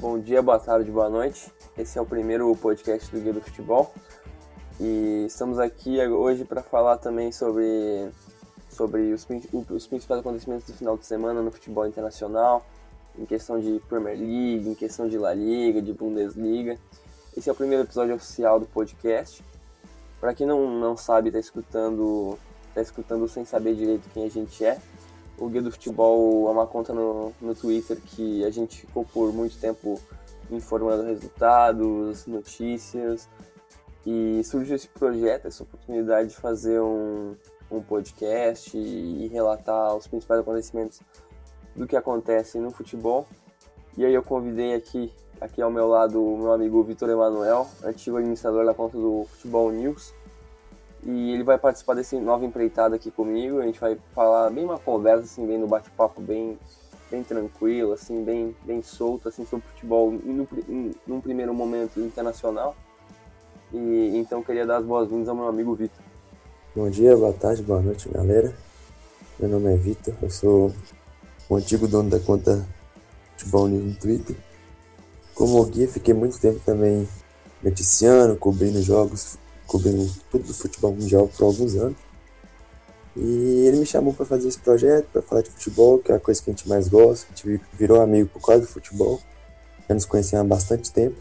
Bom dia, boa tarde, boa noite. Esse é o primeiro podcast do Guia do Futebol e estamos aqui hoje para falar também sobre, sobre os, os principais acontecimentos do final de semana no futebol internacional, em questão de Premier League, em questão de La Liga, de Bundesliga. Esse é o primeiro episódio oficial do podcast. Para quem não, não sabe, está escutando, tá escutando sem saber direito quem a gente é. O Guia do Futebol é uma conta no, no Twitter que a gente ficou por muito tempo informando resultados, notícias, e surgiu esse projeto, essa oportunidade de fazer um, um podcast e, e relatar os principais acontecimentos do que acontece no futebol. E aí eu convidei aqui, aqui ao meu lado o meu amigo Vitor Emanuel, antigo administrador da conta do Futebol News, e ele vai participar desse nova empreitada aqui comigo. A gente vai falar bem uma conversa, assim, bem no bate-papo, bem, bem tranquilo, assim, bem, bem solto, assim, sobre futebol no, num primeiro momento internacional. E então queria dar as boas-vindas ao meu amigo Vitor. Bom dia, boa tarde, boa noite, galera. Meu nome é Vitor, eu sou o antigo dono da conta Futebol News no Twitter. Como guia, fiquei muito tempo também noticiando, cobrindo jogos cobrindo tudo do futebol mundial por alguns anos. E ele me chamou para fazer esse projeto, para falar de futebol, que é a coisa que a gente mais gosta. A gente virou amigo por causa do futebol. Já nos conhecemos há bastante tempo.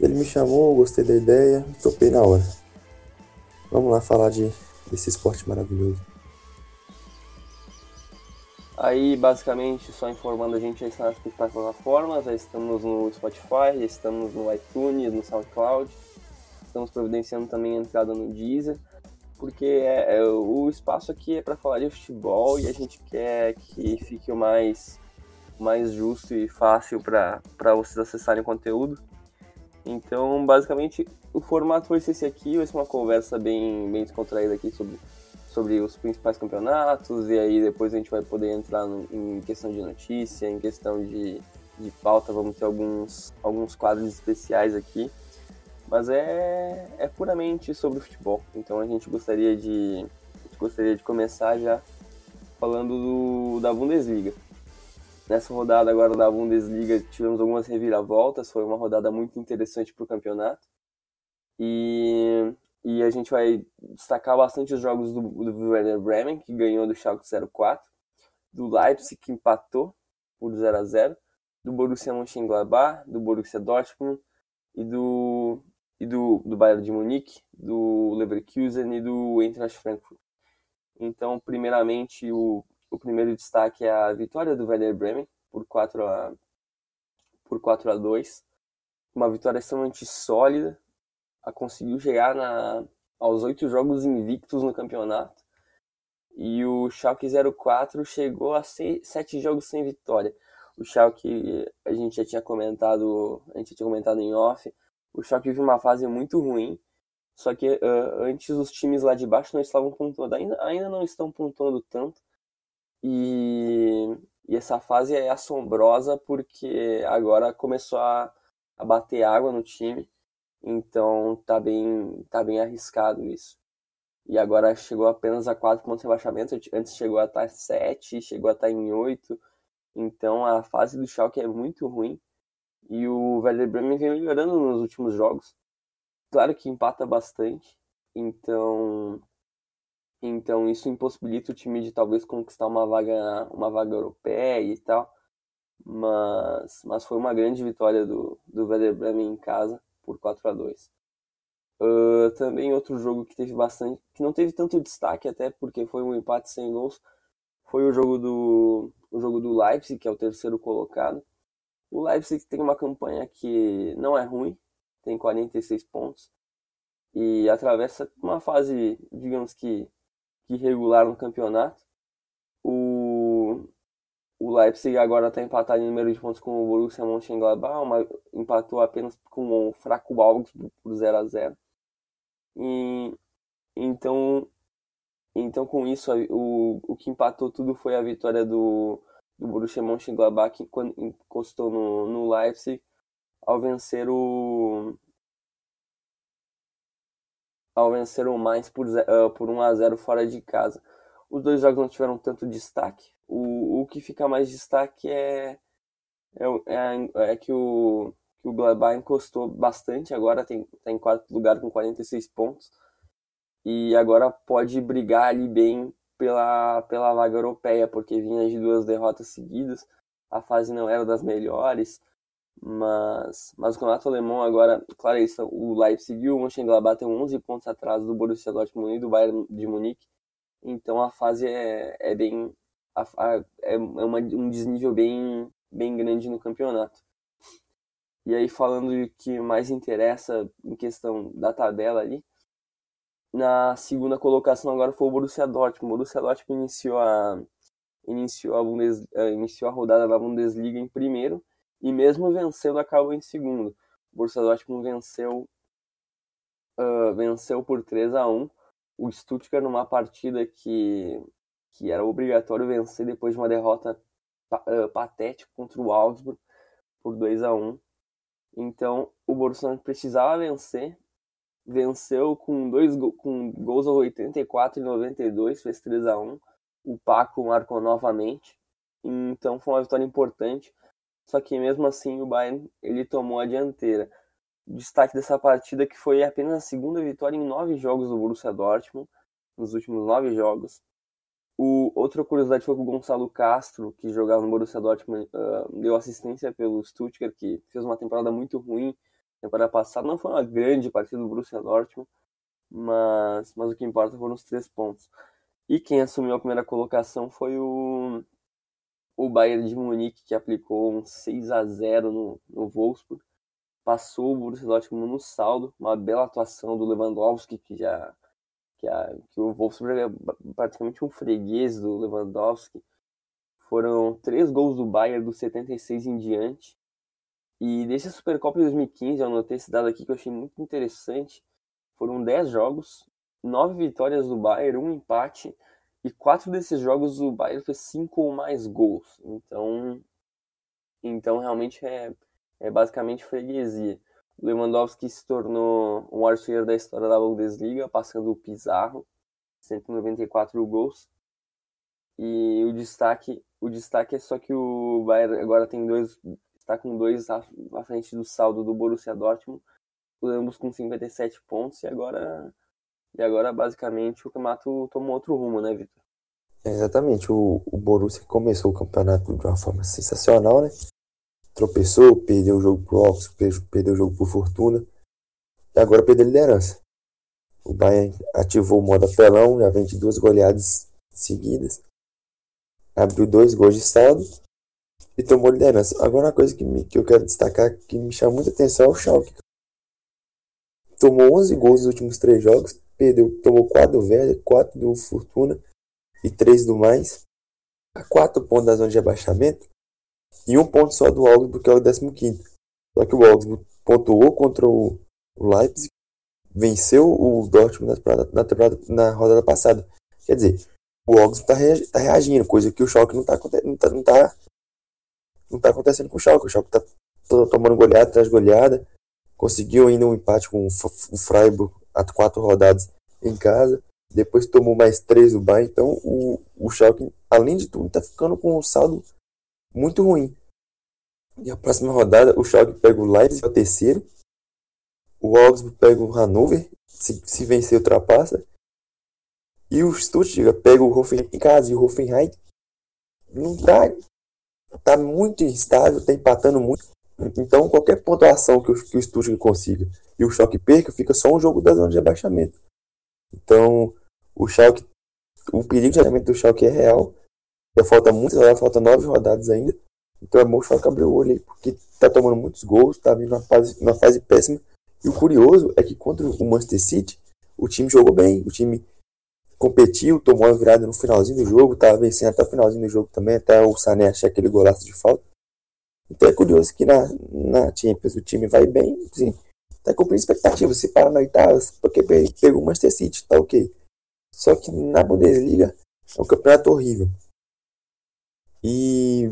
Ele me chamou, gostei da ideia, topei na hora. Vamos lá falar de, desse esporte maravilhoso. Aí, basicamente, só informando, a gente já está nas principais plataformas, já estamos no Spotify, já estamos no iTunes, no SoundCloud estamos providenciando também a entrada no Deezer, porque é, é o espaço aqui é para falar de futebol e a gente quer que fique o mais, mais justo e fácil para vocês acessarem o conteúdo. Então, basicamente, o formato vai ser esse aqui, vai ser uma conversa bem, bem descontraída aqui sobre, sobre os principais campeonatos, e aí depois a gente vai poder entrar no, em questão de notícia, em questão de, de pauta, vamos ter alguns, alguns quadros especiais aqui. Mas é, é puramente sobre o futebol. Então a gente gostaria de, gente gostaria de começar já falando do, da Bundesliga. Nessa rodada agora da Bundesliga tivemos algumas reviravoltas, foi uma rodada muito interessante para o campeonato. E, e a gente vai destacar bastante os jogos do, do Werder Bremen, que ganhou do Schalke 04, do Leipzig, que empatou por 0 a 0 do Borussia Mönchengladbach, do Borussia Dortmund e do e do, do Bayern de Munique, do Leverkusen e do Eintracht Frankfurt. Então, primeiramente, o, o primeiro destaque é a vitória do Werder Bremen por 4 a, por 4 a 2. Uma vitória extremamente sólida. A conseguiu chegar na, aos oito jogos invictos no campeonato. E o Schalke 04 chegou a seis, sete jogos sem vitória. O Schalke, a gente já tinha comentado, a gente tinha comentado em off, o Schalke vive uma fase muito ruim, só que uh, antes os times lá de baixo não estavam pontuando, ainda, ainda não estão pontuando tanto. E, e essa fase é assombrosa porque agora começou a, a bater água no time, então tá bem, tá bem arriscado isso. E agora chegou apenas a 4 pontos de rebaixamento, antes chegou a estar 7, chegou a estar em 8. Então a fase do Schalke é muito ruim. E o Werder Bremen vem melhorando nos últimos jogos. Claro que empata bastante, então então isso impossibilita o time de talvez conquistar uma vaga uma vaga europeia e tal. Mas mas foi uma grande vitória do do Werder Bremen em casa por 4 a 2. Uh, também outro jogo que teve bastante, que não teve tanto destaque até porque foi um empate sem gols, foi o jogo do o jogo do Leipzig, que é o terceiro colocado, o Leipzig tem uma campanha que não é ruim, tem 46 pontos e atravessa uma fase, digamos que, que regular no campeonato. O, o Leipzig agora está empatado em número de pontos com o Borussia Mönchengladbach, uma, empatou apenas com o fraco Augsburg por 0 a 0 e, então, então com isso o, o que empatou tudo foi a vitória do, do Borussia Mönchengladbach que encostou no, no Leipzig ao vencer o ao vencer o Mainz por, uh, por 1 a 0 fora de casa. Os dois jogos não tiveram tanto destaque. O, o que fica mais destaque é, É, é, é que o, que o Gladbach encostou bastante, agora tem, tá em quarto lugar com 46 pontos. E agora pode brigar ali bem pela, pela vaga europeia, porque vinha de duas derrotas seguidas. A fase não era das melhores, mas, mas o campeonato alemão agora, claro, isso, o Leipzig e o Mönchengladbach tem 11 pontos atrás do Borussia Dortmund e do Bayern de Munique. Então a fase é, é bem a, a, é uma, um desnível bem, bem grande no campeonato. E aí falando de que mais interessa em questão da tabela ali, na segunda colocação agora foi o Borussia Dortmund. O Borussia Dortmund iniciou a iniciou a, Bundes, uh, iniciou a rodada da Bundesliga em primeiro e mesmo vencendo acabou em segundo. O Borussia Dortmund venceu uh, venceu por 3 a 1 o Stuttgart numa partida que que era obrigatório vencer depois de uma derrota uh, patética contra o Augsburg por 2 a 1 então o Borussia precisava vencer venceu com dois com gols aos 84 e 92 fez 3 a 1 o Paco marcou novamente. Então foi uma vitória importante. Só que mesmo assim o Bayern ele tomou a dianteira. Destaque dessa partida que foi apenas a segunda vitória em nove jogos do Borussia Dortmund nos últimos nove jogos. O, outra curiosidade foi que o Gonçalo Castro, que jogava no Borussia Dortmund, uh, deu assistência pelo Stuttgart, que fez uma temporada muito ruim. Temporada passada não foi uma grande partida do Borussia Dortmund, mas, mas o que importa foram os três pontos. E quem assumiu a primeira colocação foi o, o Bayern de Munique, que aplicou um 6 a 0 no, no Wolfsburg. Passou o Borussia Dortmund no saldo, uma bela atuação do Lewandowski, que já que, a, que o Wolfsburg é praticamente um freguês do Lewandowski. Foram três gols do Bayern dos 76 em diante. E desse Supercopa de 2015, eu anotei esse dado aqui que eu achei muito interessante. Foram 10 jogos, 9 vitórias do Bayern, um empate. E quatro desses jogos o Bayern fez cinco ou mais gols. Então, então realmente é, é basicamente freguesia. Lewandowski se tornou o artilheiro da história da Bundesliga, passando o Pizarro, 194 gols. E o destaque, o destaque é só que o Bayern agora tem dois, está com dois à, à frente do saldo do Borussia Dortmund, ambos com 57 pontos e agora e agora basicamente o campeonato tomou outro rumo, né, Vitor? Exatamente, o, o Borussia começou o campeonato de uma forma sensacional, né? tropeçou, perdeu o jogo pro Oxford, perdeu o jogo pro Fortuna e agora perdeu a liderança. O Bayern ativou o modo apelão, já vem de duas goleadas seguidas, abriu dois gols de saldo e tomou liderança. Agora uma coisa que, me, que eu quero destacar que me chama muita atenção é o Schalke. Tomou 11 gols nos últimos três jogos, perdeu, tomou 4 do Werder, 4 do Fortuna e 3 do mais. A 4 pontos da zona de abaixamento e um ponto só do Augsburg, que é o 15. Só que o Augsburg pontuou contra o Leipzig, venceu o Dortmund na, na, temporada, na rodada passada. Quer dizer, o Augsburg está tá reagindo, coisa que o Schalke não está não tá, não tá, não tá acontecendo com o Schalke. O Schalke está tomando goleada atrás goleada, conseguiu ainda um empate com o Freiburg a quatro rodadas em casa, depois tomou mais três do Bayern, então o, o Schalke, além de tudo, está ficando com um saldo muito ruim. E a próxima rodada, o Schalke pega o Leipzig, é o terceiro. O Augsburg pega o Hannover, se, se vencer, ultrapassa. E o Stuttgart pega o Hoffenheim em casa. E o Hoffenheim não tá, tá muito instável, tá empatando muito. Então, qualquer pontuação que o, que o Stuttgart consiga e o Schalke perca, fica só um jogo da zona de abaixamento. Então, o Schalke, o perigo de abaixamento do Schalke é real. Já falta muitas rodadas, falta nove rodadas ainda. Então é bom só abrir o olho aí, porque tá tomando muitos gols, tá vindo uma fase, uma fase péssima. E o curioso é que contra o Manchester City, o time jogou bem, o time competiu, tomou a virada no finalzinho do jogo, tava vencendo até o finalzinho do jogo também, até o Sané achar aquele golaço de falta. Então é curioso que na, na Champions o time vai bem, sim, tá cumprindo expectativas. Se para na oitava, porque pegou o Manchester City, tá ok. Só que na Bundesliga é um campeonato horrível. E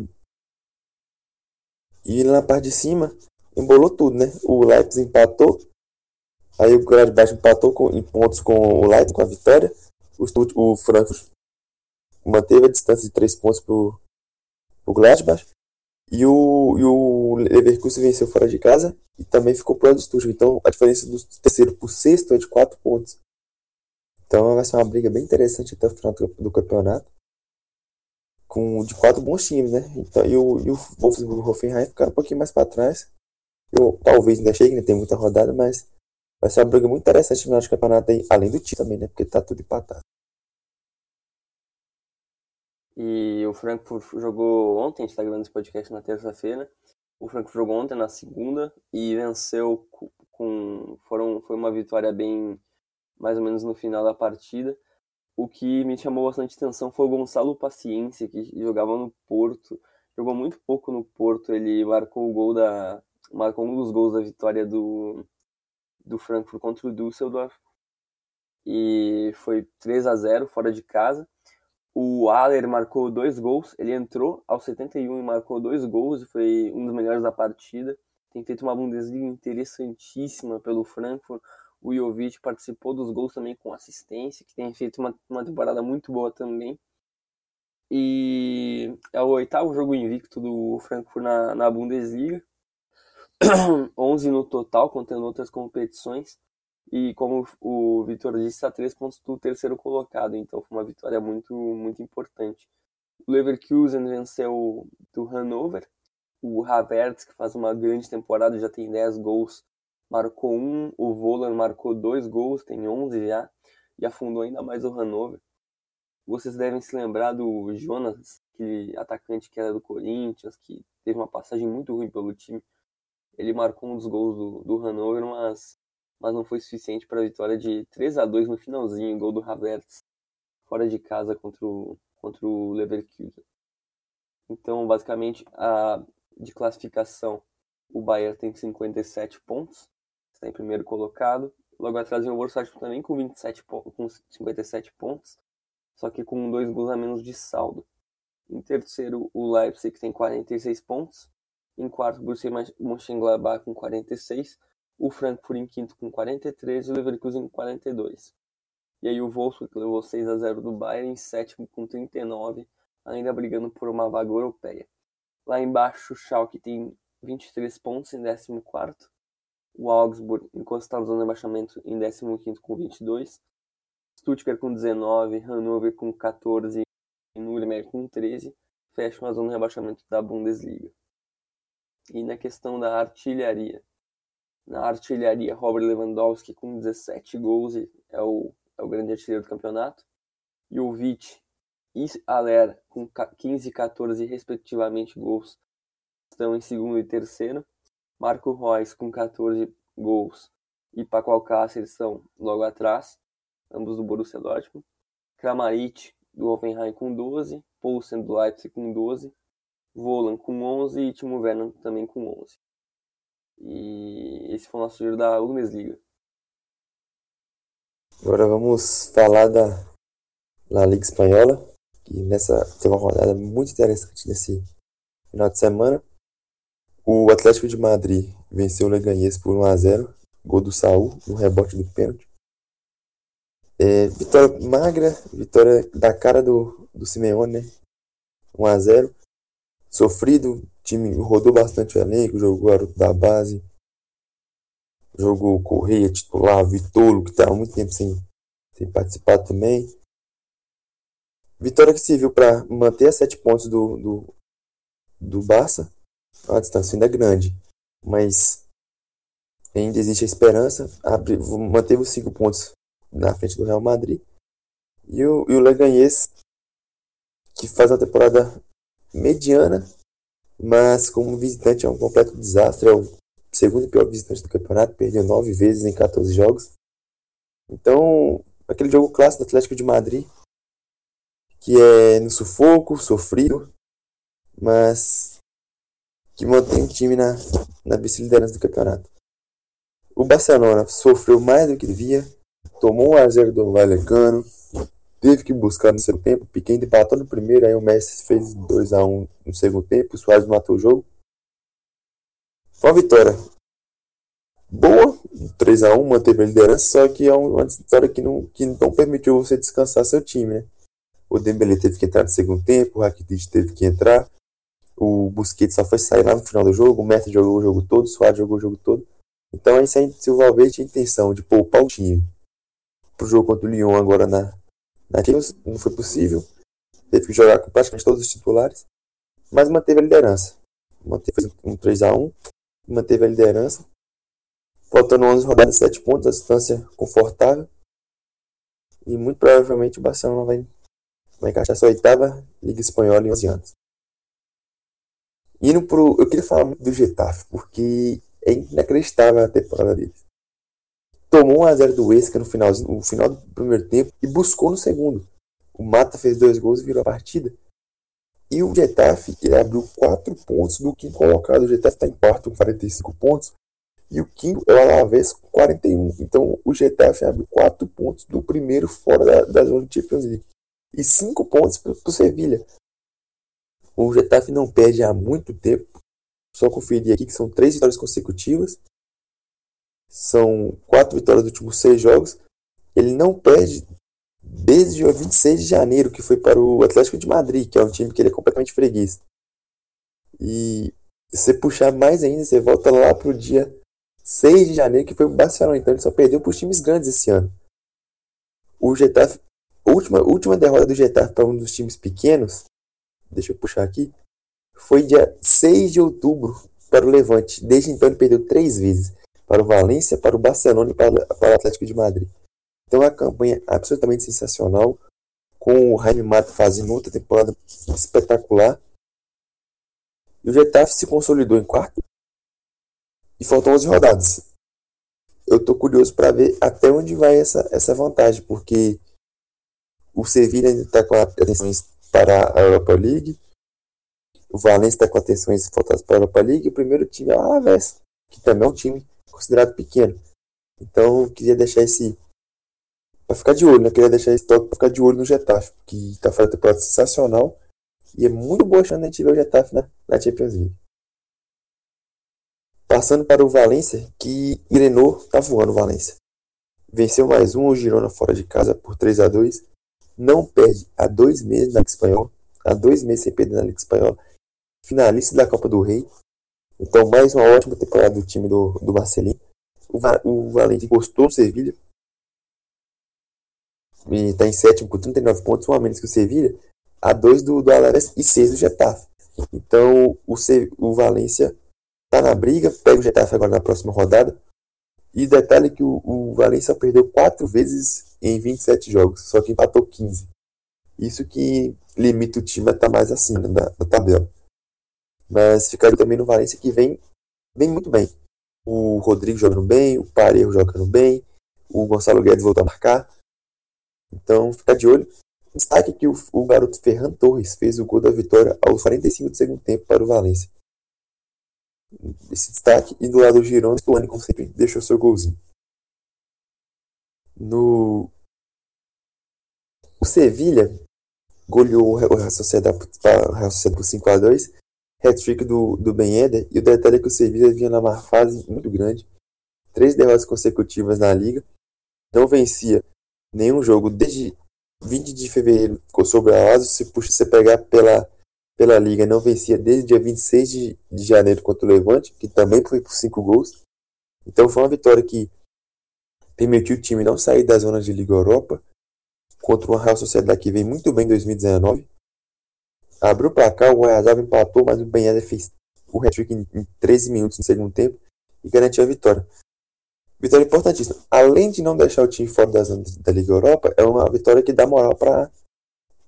e na parte de cima, embolou tudo, né? O Leipzig empatou. Aí o Gladbach empatou com, em pontos com o Leipzig, com a vitória. O, o Frankfurt manteve a distância de 3 pontos pro, pro Gladbach. E o, e o Leverkusen venceu fora de casa e também ficou lado do Stuttgart. Então a diferença do terceiro pro sexto é de 4 pontos. Então vai ser uma briga bem interessante até o final do, do campeonato. Com de quatro bons times, né? Então, e o, e o Wolfsburg e o Hoffenheim ficaram um pouquinho mais para trás. Eu talvez ainda chegue, né? Tem muita rodada, mas vai ser uma briga muito interessante no final do campeonato aí, além do time também, né? Porque tá tudo empatado. E o Frankfurt jogou ontem, a gente tá gravando esse podcast na terça-feira. O Frankfurt jogou ontem na segunda e venceu com. Foram, foi uma vitória bem. mais ou menos no final da partida. O que me chamou bastante atenção foi o Gonçalo Paciência, que jogava no Porto. Jogou muito pouco no Porto, ele marcou o gol da. marcou um dos gols da vitória do, do Frankfurt contra o Düsseldorf. E foi 3 a 0 fora de casa. O Aller marcou dois gols, ele entrou aos 71 e marcou dois gols e foi um dos melhores da partida. Tem feito uma Bundesliga interessantíssima pelo Frankfurt. O Jovic participou dos gols também com assistência, que tem feito uma, uma temporada muito boa também. E é o oitavo jogo invicto do Frankfurt na, na Bundesliga. 11 no total, contando outras competições. E como o Vitor disse, está três pontos do terceiro colocado, então foi uma vitória muito, muito importante. O Leverkusen venceu do Hannover. O Havertz, que faz uma grande temporada, já tem 10 gols, marcou um. O Volan marcou dois gols, tem 11 já, e afundou ainda mais o Hannover. Vocês devem se lembrar do Jonas, que atacante que era do Corinthians, que teve uma passagem muito ruim pelo time. Ele marcou um dos gols do, do Hannover, mas mas não foi suficiente para a vitória de 3 a 2 no finalzinho, gol do Havertz, fora de casa contra o, contra o Leverkusen. Então, basicamente, a de classificação, o Bayern tem 57 pontos, está em primeiro colocado. Logo atrás vem o Borussia também com, 27 com 57 pontos, só que com dois gols a menos de saldo. Em terceiro, o Leipzig tem 46 pontos. Em quarto, Borussia Mönchengladbach com 46 o Frankfurt em quinto com 43 e o Leverkusen com 42. E aí o Wolfsburg levou 6 a 0 do Bayern em sétimo com 39, ainda brigando por uma vaga europeia. Lá embaixo o Schalke tem 23 pontos em 14 o Augsburg encostado na zona de abaixamento em 15 com 22, Stuttgart com 19, Hannover com 14 e Nuremberg com 13 fecham a zona de rebaixamento da Bundesliga. E na questão da artilharia, na artilharia, Robert Lewandowski com 17 gols é o, é o grande artilheiro do campeonato. E o Vic e Aller com 15 e 14 respectivamente gols estão em segundo e terceiro. Marco Reus com 14 gols e Paco Alcácer estão logo atrás, ambos do Borussia Dortmund. Kramaric do Hoffenheim com 12, Poulsen do Leipzig com 12, Volan com 11 e Timo Werner também com 11. E esse foi o nosso giro da Bundesliga. Agora vamos falar da La Liga Espanhola, que nessa tem uma rodada muito interessante nesse final de semana. O Atlético de Madrid venceu o Leganés por 1 a 0, gol do Saul no rebote do pênalti. É, vitória magra, vitória da cara do, do Simeone, né? 1 a 0. Sofrido, time rodou bastante o elenco, jogou garoto da base, jogou Correia titular, Vitolo, que estava muito tempo sem, sem participar também. Vitória que serviu para manter as sete pontos do, do, do Barça, a distância ainda é grande, mas ainda existe a esperança. Abre, manteve os cinco pontos na frente do Real Madrid. E o, e o Leganés, que faz uma temporada mediana, mas como visitante é um completo desastre. É o segundo pior visitante do campeonato, perdeu nove vezes em 14 jogos. Então, aquele jogo clássico do Atlético de Madrid, que é no sufoco, sofrido, mas que mantém o time na, na vice-liderança do campeonato. O Barcelona sofreu mais do que devia, tomou um a 0 do Vallecano, teve que buscar no segundo tempo. Piquet empatou no primeiro, aí o Messi fez 2 a 1 no segundo tempo. O Suárez matou o jogo. Foi uma vitória boa, 3 a 1 manteve a liderança, só que é uma vitória que não, que não permitiu você descansar seu time, né? O Dembélé teve que entrar no segundo tempo, o Rakitic teve que entrar, O Busquets só foi sair lá no final do jogo, o Messi jogou o jogo todo, o Suárez jogou o jogo todo. Então, aí, se o Valverde tinha intenção de poupar o time pro jogo contra o Lyon agora na, na não foi possível. Teve que jogar com praticamente todos os titulares, mas manteve a liderança. Manteve um 3x1, manteve a liderança. Faltando 11 rodadas, 7 pontos, a distância confortável. E muito provavelmente o Barcelona vai, vai encaixar sua oitava Liga Espanhola em 11 anos. Indo pro. Eu queria falar muito do Getafe, porque é inacreditável a temporada deles. Tomou 1x0 do Huesca no, finalzinho, no final do primeiro tempo e buscou no segundo. O Mata fez dois gols e virou a partida. E o Getafe ele abriu 4 pontos do quinto colocado. O Getafe está em quarto com 45 pontos. E o quinto é o Alavés com 41. Então o Getafe abriu 4 pontos do primeiro fora da, da zona de Champions League. E 5 pontos para o Sevilha. O Getafe não perde há muito tempo. Só conferir aqui que são 3 vitórias consecutivas. São 4 vitórias dos últimos 6 jogos. Ele não perde desde o 26 de janeiro, que foi para o Atlético de Madrid, que é um time que ele é completamente freguês. E se você puxar mais ainda, você volta lá para o dia 6 de janeiro, que foi o Barcelona. Então ele só perdeu para os times grandes esse ano. O Getafe, última, última derrota do Getafe para um dos times pequenos, deixa eu puxar aqui, foi dia 6 de outubro para o Levante. Desde então ele perdeu três vezes. Para o Valência, para o Barcelona e para, para o Atlético de Madrid. Então é uma campanha absolutamente sensacional, com o Jaime Mata fazendo outra temporada espetacular. E o Getafe se consolidou em quarto e faltam 11 rodadas. Eu estou curioso para ver até onde vai essa, essa vantagem, porque o Sevilla ainda está com atenções para a Europa League, o Valencia está com atenções voltadas para a Europa League, o primeiro time é o Alavés, que também é um time considerado pequeno. Então queria deixar esse, pra ficar de olho, né? Queria deixar esse toque pra ficar de olho no Getafe, que tá fazendo temporada sensacional. E é muito boa chance de a gente ver o Getafe na, na Champions League. Passando para o Valência, que engrenou, tá voando o Valência. Venceu mais um, o Girona fora de casa por 3 a 2 Não perde há dois meses na Liga Espanhola. Há dois meses sem perder na Liga Espanhola. Finalista da Copa do Rei. Então, mais uma ótima temporada do time do, do Marcelinho. O, o Valência encostou o Sevilha e está em sétimo com 39 pontos, um a menos que o Sevilha, a dois do, do Alavés e seis do Getafe. Então o, o Valência está na briga, pega o Getafe agora na próxima rodada. E detalhe que o, o Valência perdeu quatro vezes em 27 jogos, só que empatou 15. Isso que limita o time a estar tá mais acima da, da tabela. Mas ficaria também no Valência que vem, vem muito bem. O Rodrigo jogando bem, o Parejo jogando bem, o Gonçalo Guedes voltou a marcar. Então, fica de olho. Destaque que o, o garoto Ferran Torres fez o gol da vitória aos 45 do segundo tempo para o Valência. Esse destaque. E do lado do Girona, o como sempre, deixou seu golzinho. No... O Sevilha goleou o Real Sociedade por 5x2. Hat-trick do, do Ben Eder. E o detalhe é que o Sevilha vinha numa fase muito grande. Três derrotas consecutivas na liga. Não vencia nenhum jogo desde 20 de fevereiro sobre a Asa. Se puxa, você pegar pela, pela Liga, não vencia desde dia 26 de, de janeiro contra o Levante, que também foi por 5 gols. Então foi uma vitória que permitiu o time não sair da zona de Liga Europa contra uma Real Sociedade que vem muito bem em 2019. Abriu o placar, o Guayazaba empatou, mas o Benheda fez o hat-trick em, em 13 minutos no segundo tempo e garantiu a vitória. Vitória importantíssima. Além de não deixar o time fora da zona da Liga Europa, é uma vitória que dá moral para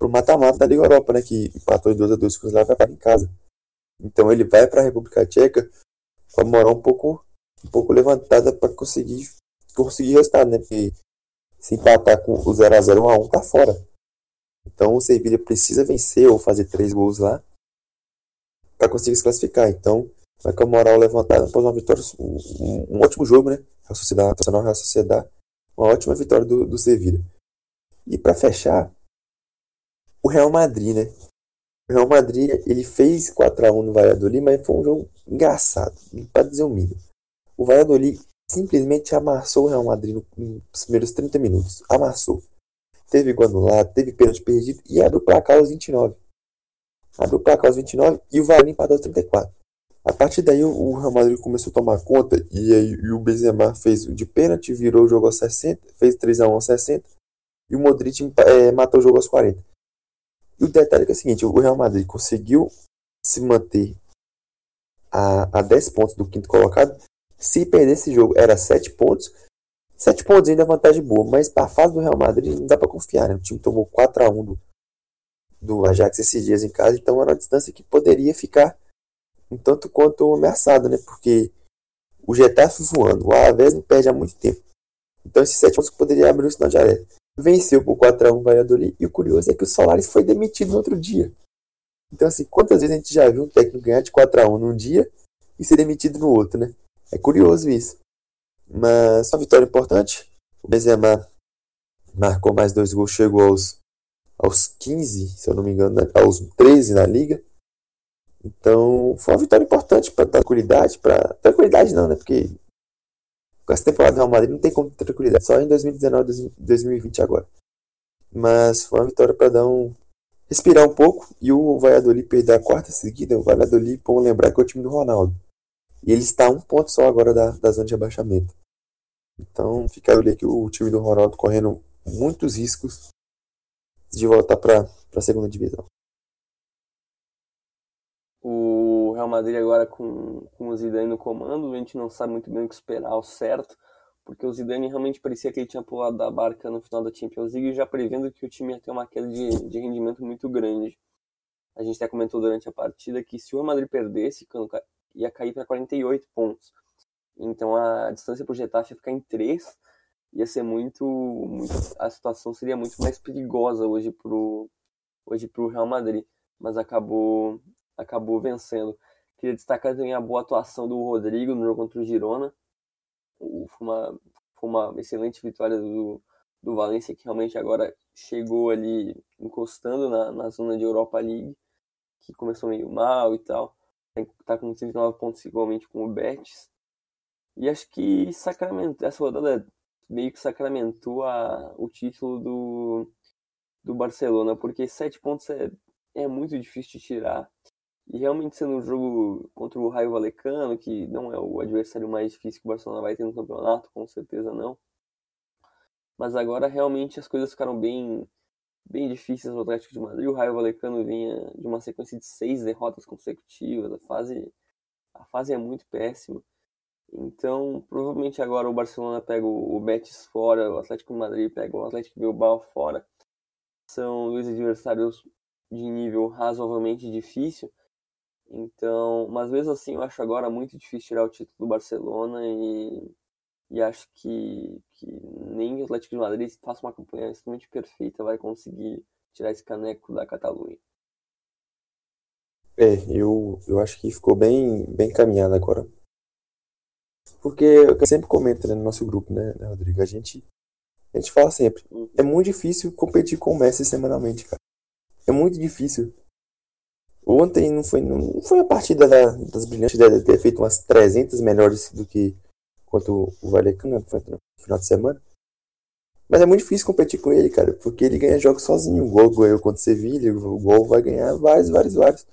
o mata-mata da Liga Europa, né? Que empatou em 2 a 2 com o Slav vai em casa. Então ele vai para a República Tcheca com a moral um pouco, um pouco levantada para conseguir, conseguir resultado, né? Porque se empatar com o 0x0 1x1 tá fora. Então o Sevilha precisa vencer ou fazer três gols lá para conseguir se classificar. Então vai com a moral levantada após uma vitória, um, um ótimo jogo, né? Real Sociedade, Nacional Real Sociedade, uma ótima vitória do, do Sevilla. E para fechar, o Real Madrid, né? O Real Madrid, ele fez 4x1 no Valladolid, mas foi um jogo engraçado, para dizer o mínimo. O Valladolid simplesmente amassou o Real Madrid nos primeiros 30 minutos. Amassou. Teve gol anulado, teve pênalti perdido e abriu o placar aos 29. abriu o placar aos 29 e o Varane empatou aos 34. A partir daí o Real Madrid começou a tomar conta e, aí, e o Benzema fez de pênalti, virou o jogo aos 60, fez 3 a 1 aos 60 e o Modric é, matou o jogo aos 40. E o detalhe é, é o seguinte, o Real Madrid conseguiu se manter a, a 10 pontos do quinto colocado. Se perder esse jogo era 7 pontos. 7 pontos ainda é vantagem boa, mas para a fase do Real Madrid não dá para confiar, né? O time tomou 4 a 1 do, do Ajax esses dias em casa, então era uma distância que poderia ficar um tanto quanto ameaçada, né? Porque o Getafe voando, o Alavés não perde há muito tempo. Então esses 7 pontos poderia abrir o sinal de alerta. Venceu por 4x1 o Valladolid e o curioso é que o Solaris foi demitido no outro dia. Então assim, quantas vezes a gente já viu um técnico ganhar de 4x1 num dia e ser demitido no outro, né? É curioso isso. Mas uma vitória importante. O Benzema marcou mais dois gols, chegou aos, aos 15, se eu não me engano, né? aos 13 na liga. Então, foi uma vitória importante para tranquilidade, para tranquilidade não, né? Porque com essa temporada do Real Madrid não tem como ter tranquilidade, só em 2019, 2020 agora. Mas foi uma vitória para dar um respirar um pouco e o Valladolid perder a quarta seguida. O Valladolid, bom lembrar que é o time do Ronaldo. E ele está a um ponto só agora da, da zona de abaixamento. Então, fica ali que o time do Ronaldo correndo muitos riscos de voltar para a segunda divisão. O Real Madrid agora com, com o Zidane no comando, a gente não sabe muito bem o que esperar ao certo, porque o Zidane realmente parecia que ele tinha pulado da barca no final da Champions League, já prevendo que o time ia ter uma queda de, de rendimento muito grande. A gente até comentou durante a partida que se o Real Madrid perdesse, ia cair para 48 pontos. Então a distância para o Getafe ia ficar em 3, ia ser muito, muito, a situação seria muito mais perigosa hoje pro hoje pro Real Madrid, mas acabou acabou vencendo. Queria destacar também a boa atuação do Rodrigo no jogo contra o Girona. Foi uma, foi uma excelente vitória do, do Valência, que realmente agora chegou ali encostando na, na zona de Europa League, que começou meio mal e tal. Tá com 39 pontos igualmente com o Betis. E acho que sacramento, essa rodada meio que sacramentou a, o título do, do Barcelona, porque 7 pontos é, é muito difícil de tirar. E realmente sendo um jogo contra o Raio Valecano, que não é o adversário mais difícil que o Barcelona vai ter no campeonato, com certeza não. Mas agora realmente as coisas ficaram bem, bem difíceis no Atlético de Madrid. O Raio Valecano vinha de uma sequência de seis derrotas consecutivas. A fase, a fase é muito péssima. Então, provavelmente agora o Barcelona pega o Betis fora, o Atlético de Madrid pega o Atlético Bilbao fora. São dois adversários de nível razoavelmente difícil então, mas mesmo assim, eu acho agora muito difícil tirar o título do Barcelona e, e acho que, que nem o Atlético de Madrid, se faça uma campanha extremamente perfeita, vai conseguir tirar esse caneco da Catalunha. É, eu, eu acho que ficou bem, bem caminhado agora. Porque eu sempre comento né, no nosso grupo, né, né, Rodrigo? A gente, a gente fala sempre, uhum. é muito difícil competir com o Messi semanalmente, cara. É muito difícil. Ontem não foi, não foi a partida da, das brilhantes de ter feito umas 300 melhores do que quanto o Valecano foi no final de semana. Mas é muito difícil competir com ele, cara, porque ele ganha jogos sozinho. O gol ganhou contra o Sevilha, o gol vai ganhar vários, vários, vários.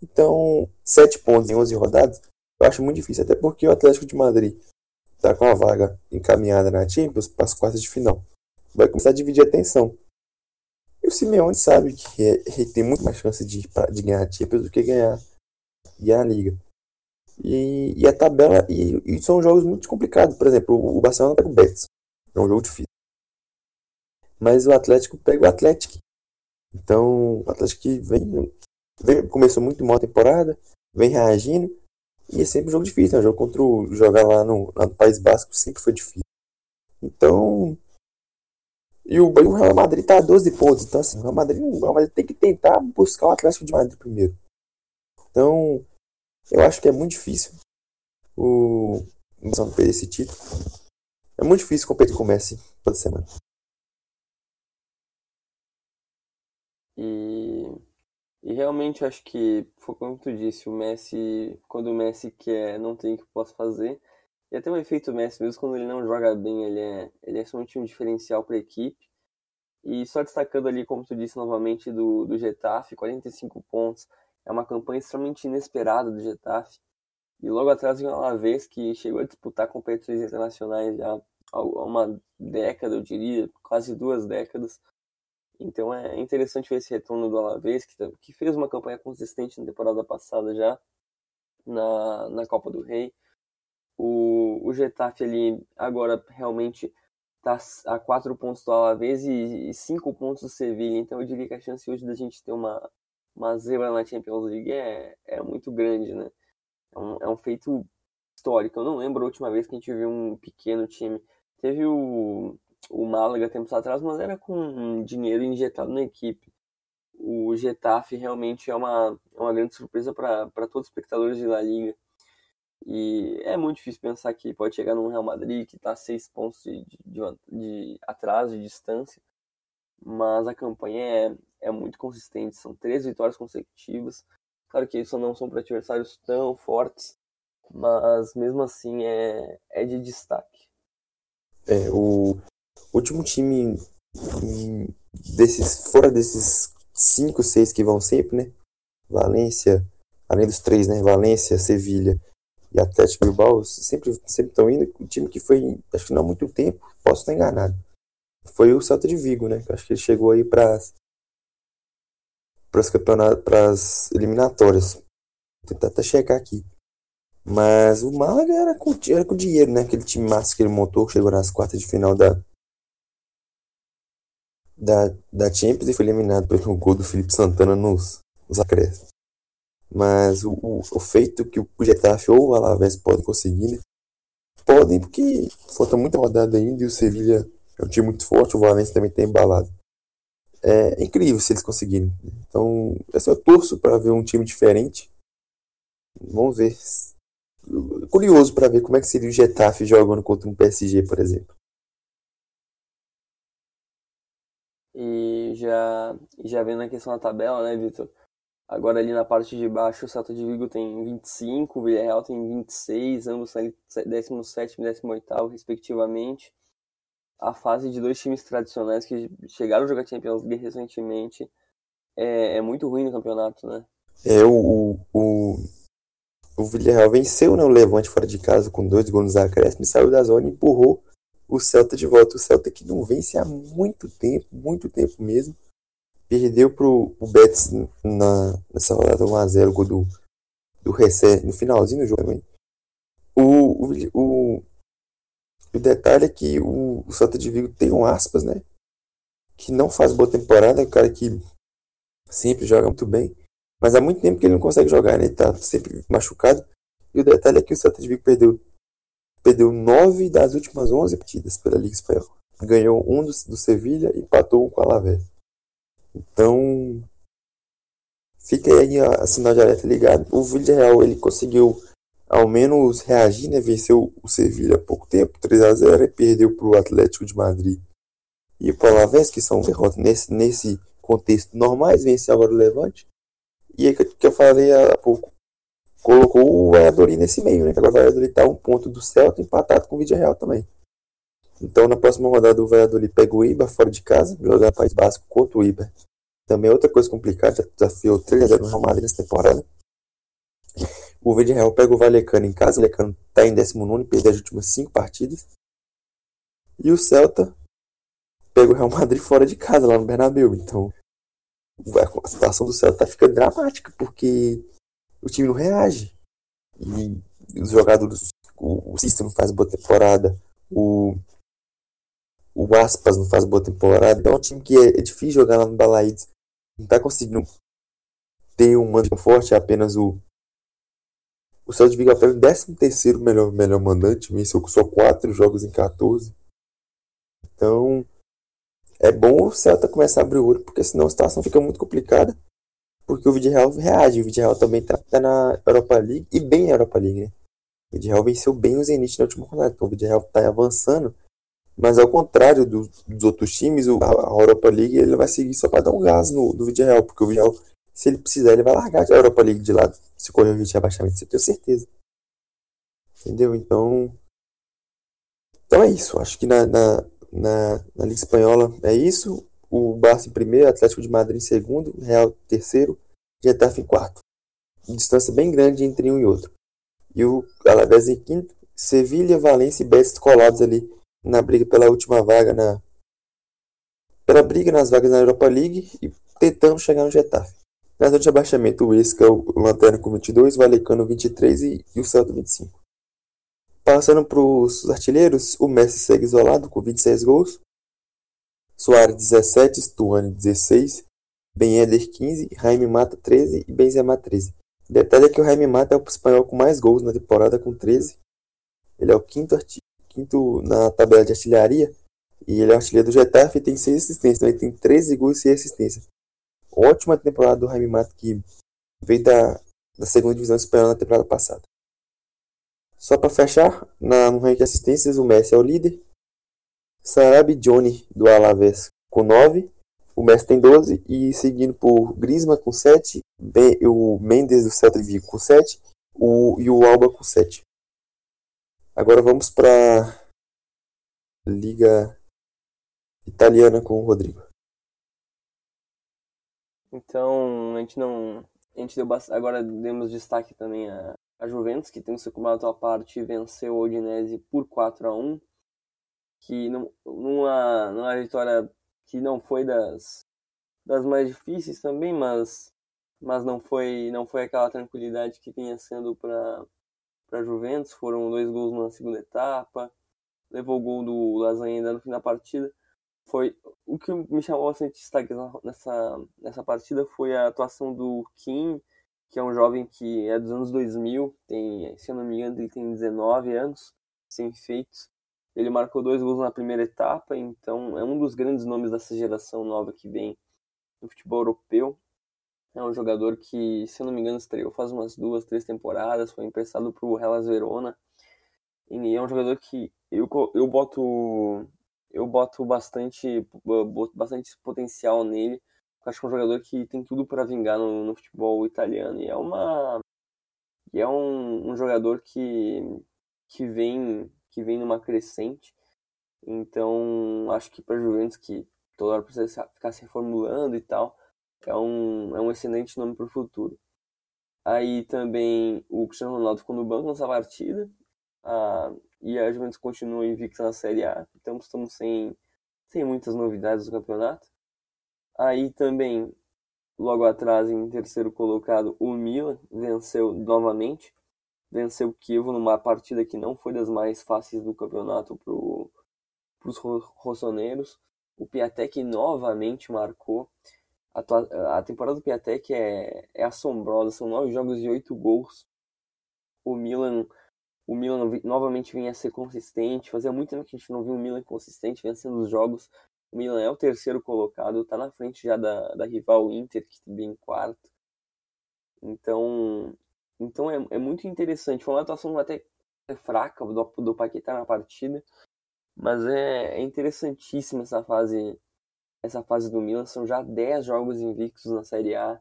Então, 7 pontos em 11 rodadas, eu acho muito difícil, até porque o Atlético de Madrid tá com a vaga encaminhada na Champions para as quartas de final. Vai começar a dividir a atenção. E o Simeone sabe que é, ele tem muito mais chance de, de ganhar a Champions do que ganhar, ganhar a Liga. E, e a tabela. E, e, são jogos muito complicados. Por exemplo, o Barcelona pega o Betis. É um jogo difícil. Mas o Atlético pega o Atlético. Então, o Atlético vem, vem, começou muito mal a temporada, vem reagindo. E é sempre um jogo difícil. Né? Jogo contra o. Jogar lá no, lá no País Basco sempre foi difícil. Então, e o, o Real Madrid tá a 12 pontos. Então, assim, o Real Madrid, o Real Madrid tem que tentar buscar o Atlético de Madrid primeiro. Então, eu acho que é muito difícil o não perder esse título. É muito difícil competir com o Messi toda semana. E, e realmente acho que como tu disse, o Messi, quando o Messi quer, não tem o que possa fazer. E até o efeito Messi, mesmo quando ele não joga bem, ele é, ele é somente um diferencial para a equipe. E só destacando ali, como tu disse novamente, do, do Getafe, 45 pontos. É uma campanha extremamente inesperada do Getafe. E logo atrás vem o Alavés, que chegou a disputar competições internacionais já há uma década, eu diria, quase duas décadas. Então é interessante ver esse retorno do Alavés, que, que fez uma campanha consistente na temporada passada já, na, na Copa do Rei. O, o Getafe ali agora realmente está a quatro pontos do Alavés e, e cinco pontos do Sevilha. Então eu diria que a chance hoje da gente ter uma, uma zebra na Champions League é, é muito grande, né? É um, é um feito histórico. Eu não lembro a última vez que a gente viu um pequeno time. Teve o, o Málaga tempos atrás, mas era com dinheiro injetado na equipe. O Getafe realmente é uma, é uma grande surpresa para todos os espectadores de La Liga. E é muito difícil pensar que pode chegar no Real Madrid, que está seis pontos de, de, de, atraso, de distância. Mas a campanha é, é muito consistente, são três vitórias consecutivas. Claro que isso não são para adversários tão fortes, mas mesmo assim é, é de destaque. É, o último time desses, fora desses cinco, seis que vão sempre, né? Valência, além dos três, né? Valência, Sevilha e Atlético Bilbao, sempre sempre estão indo. O time que foi, acho que não há muito tempo, posso estar enganado. Foi o Celta de Vigo, né? Acho que ele chegou aí para para os campeonatos, para as eliminatórias. Vou tentar até checar aqui. Mas o Málaga era com, era com dinheiro, né? Aquele time massa que ele montou, chegou nas quartas de final da, da, da Champions e foi eliminado pelo gol do Felipe Santana nos, nos acréscimos. Mas o, o, o, feito que o Getafe ou o Alavés podem conseguir, né? Podem, porque falta muita rodada ainda e o Sevilha é um time muito forte, o Valencia também tem embalado. É incrível se eles conseguirem. Então, essa eu torço para ver um time diferente. Vamos ver. Curioso para ver como é que seria o Getafe jogando contra um PSG, por exemplo. E já, já vendo a questão da tabela, né, Vitor? Agora ali na parte de baixo o Celta de Vigo tem 25, o Villarreal tem 26, ambos ali 17 e 18 respectivamente. A fase de dois times tradicionais que chegaram a jogar Champions League recentemente é, é muito ruim no campeonato, né? É, o, o, o Villarreal venceu né, o Levante fora de casa com dois gols nos acréscimos, saiu da zona e empurrou o Celta de volta. O Celta que não vence há muito tempo, muito tempo mesmo. Perdeu pro o Betis na, nessa rodada 1x0, gol do, do Recé no finalzinho do jogo o, o, o detalhe é que o, o de Vigo tem um aspas, né? Que não faz boa temporada, é um cara que sempre joga muito bem. Mas há muito tempo que ele não consegue jogar, né? Ele tá sempre machucado. E o detalhe é que o Celta de Vigo perdeu perdeu nove das últimas onze partidas pela Liga Espanhola. Ganhou um do, do Sevilha e empatou um com o Alavés. Então, fica aí a, a sinal de alerta ligado. O Villarreal ele conseguiu ao menos reagir, né? Venceu o Sevilha há pouco tempo, 3 a 0 e perdeu para o Atlético de Madrid e o Alavés, que são derrotas nesse, nesse contexto normais, venceu agora o Levante. E aí que eu falei há pouco, colocou o Valladolid nesse meio, né? Agora o Valladolid está um ponto do Celta empatado com o Vídeo Real também. Então na próxima rodada o Valladolid pega o Iba fora de casa, jogar País Basco contra o Iba. Também é outra coisa complicada, já desafiou 3 x no Real Madrid nessa temporada. O Vídeo Real pega o Valecano em casa, o Valecano está em 19 e perdeu as últimas 5 partidas. E o Celta pega o Real Madrid fora de casa, lá no Bernabéu. Então a situação do Celta tá ficando dramática, porque o time não reage. E os jogadores, o, o Cícero não faz boa temporada, o, o Aspas não faz boa temporada. Então é um time que é, é difícil jogar lá no Balaídes. Não tá conseguindo ter um mando forte, é apenas o. O Celso de Vigo é apenas 13 terceiro melhor, melhor mandante, venceu só 4 jogos em 14. Então, é bom o Celta começar a abrir o olho, porque senão a situação fica muito complicada porque o Villarreal reage. O Villarreal também tá, tá, na Europa League e bem na Europa League, né? O Villarreal venceu bem o Zenit na última rodada, então o Villarreal tá avançando. Mas ao contrário do, dos outros times, o, a Europa League ele vai seguir só para dar um gás no, no Villarreal, porque o Villarreal, se ele precisar, ele vai largar a Europa League de lado, se correr o risco de abaixamento, você tem certeza. Entendeu? Então, então é isso. Acho que na, na, na, na Liga Espanhola é isso. o Barça em primeiro, Atlético de Madrid em segundo, Real em terceiro, Getafe em quarto. Distância bem grande entre um e outro. E o Alavés em quinto, Sevilha, Valência e Betis colados ali na briga pela última vaga na pela briga nas vagas na Europa League e tentando chegar no Getafe. Na zona de abaixamento, o Esca, o Lanterna com 22, o Valecano 23 e, e o Celta 25. Passando para os artilheiros, o Messi segue isolado com 26 gols, Soares 17, Stuani 16, Ben Eder 15, Jaime Mata 13 e Benzema 13. Detalhe é que o Jaime Mata é o espanhol com mais gols na temporada com 13. Ele é o quinto, quinto na tabela de artilharia e ele é artilheiro do Getafe e tem 6 assistências. Então ele tem 13 gols e 6 assistências. Ótima temporada do Jaime Mata que veio da, da segunda divisão espanhola na temporada passada. Só para fechar, na, no ranking de assistências, o Messi é o líder. Sarabi Johnny do Alavés com 9. O Messi tem 12. E seguindo por Grisma com 7. Ben, o Mendes do Celta de Vigo com 7. O, e o Alba com 7. Agora vamos para Liga Italiana com o Rodrigo. Então, a gente não. A gente deu agora demos destaque também a, a Juventus, que tem o seu campeonato à parte e venceu o Udinese por 4 a 1 que numa, numa vitória que não foi das, das mais difíceis também, mas, mas não foi não foi aquela tranquilidade que vinha sendo para para Juventus. Foram dois gols na segunda etapa, levou o gol do Lasanha ainda no fim da partida. Foi o que me chamou bastante destaque nessa nessa partida foi a atuação do Kim, que é um jovem que é dos anos 2000, tem, se eu não me engano, ele tem 19 anos, sem feitos ele marcou dois gols na primeira etapa, então é um dos grandes nomes dessa geração nova que vem no futebol europeu. É um jogador que, se eu não me engano, estreou faz umas duas, três temporadas, foi emprestado para o Hellas Verona. E é um jogador que eu, eu boto eu boto bastante boto bastante potencial nele. Acho que é um jogador que tem tudo para vingar no, no, futebol italiano. E é uma e é um, um jogador que que vem que vem numa crescente. Então, acho que para Juventus, que toda hora precisa ficar se reformulando e tal, é um, é um excelente nome para o futuro. Aí também o Cristiano Ronaldo ficou no banco nessa partida. Ah, e a Juventus continua invicta na Série A. Então estamos sem, sem muitas novidades do campeonato. Aí também, logo atrás, em terceiro colocado, o Milan venceu novamente venceu o Kiev numa partida que não foi das mais fáceis do campeonato para os rossoneiros. O Piatek novamente marcou. A, a temporada do Piatek é, é assombrosa, são nove jogos e oito gols. O Milan, o Milan novamente vinha a ser consistente. Fazia muito tempo que a gente não viu o Milan consistente vencendo os jogos. O Milan é o terceiro colocado, está na frente já da, da rival Inter, que vem em quarto. Então, então é, é muito interessante. Foi uma atuação até fraca do, do Paquetá na partida, mas é, é interessantíssima essa fase essa fase do Milan. São já 10 jogos invictos na Série A.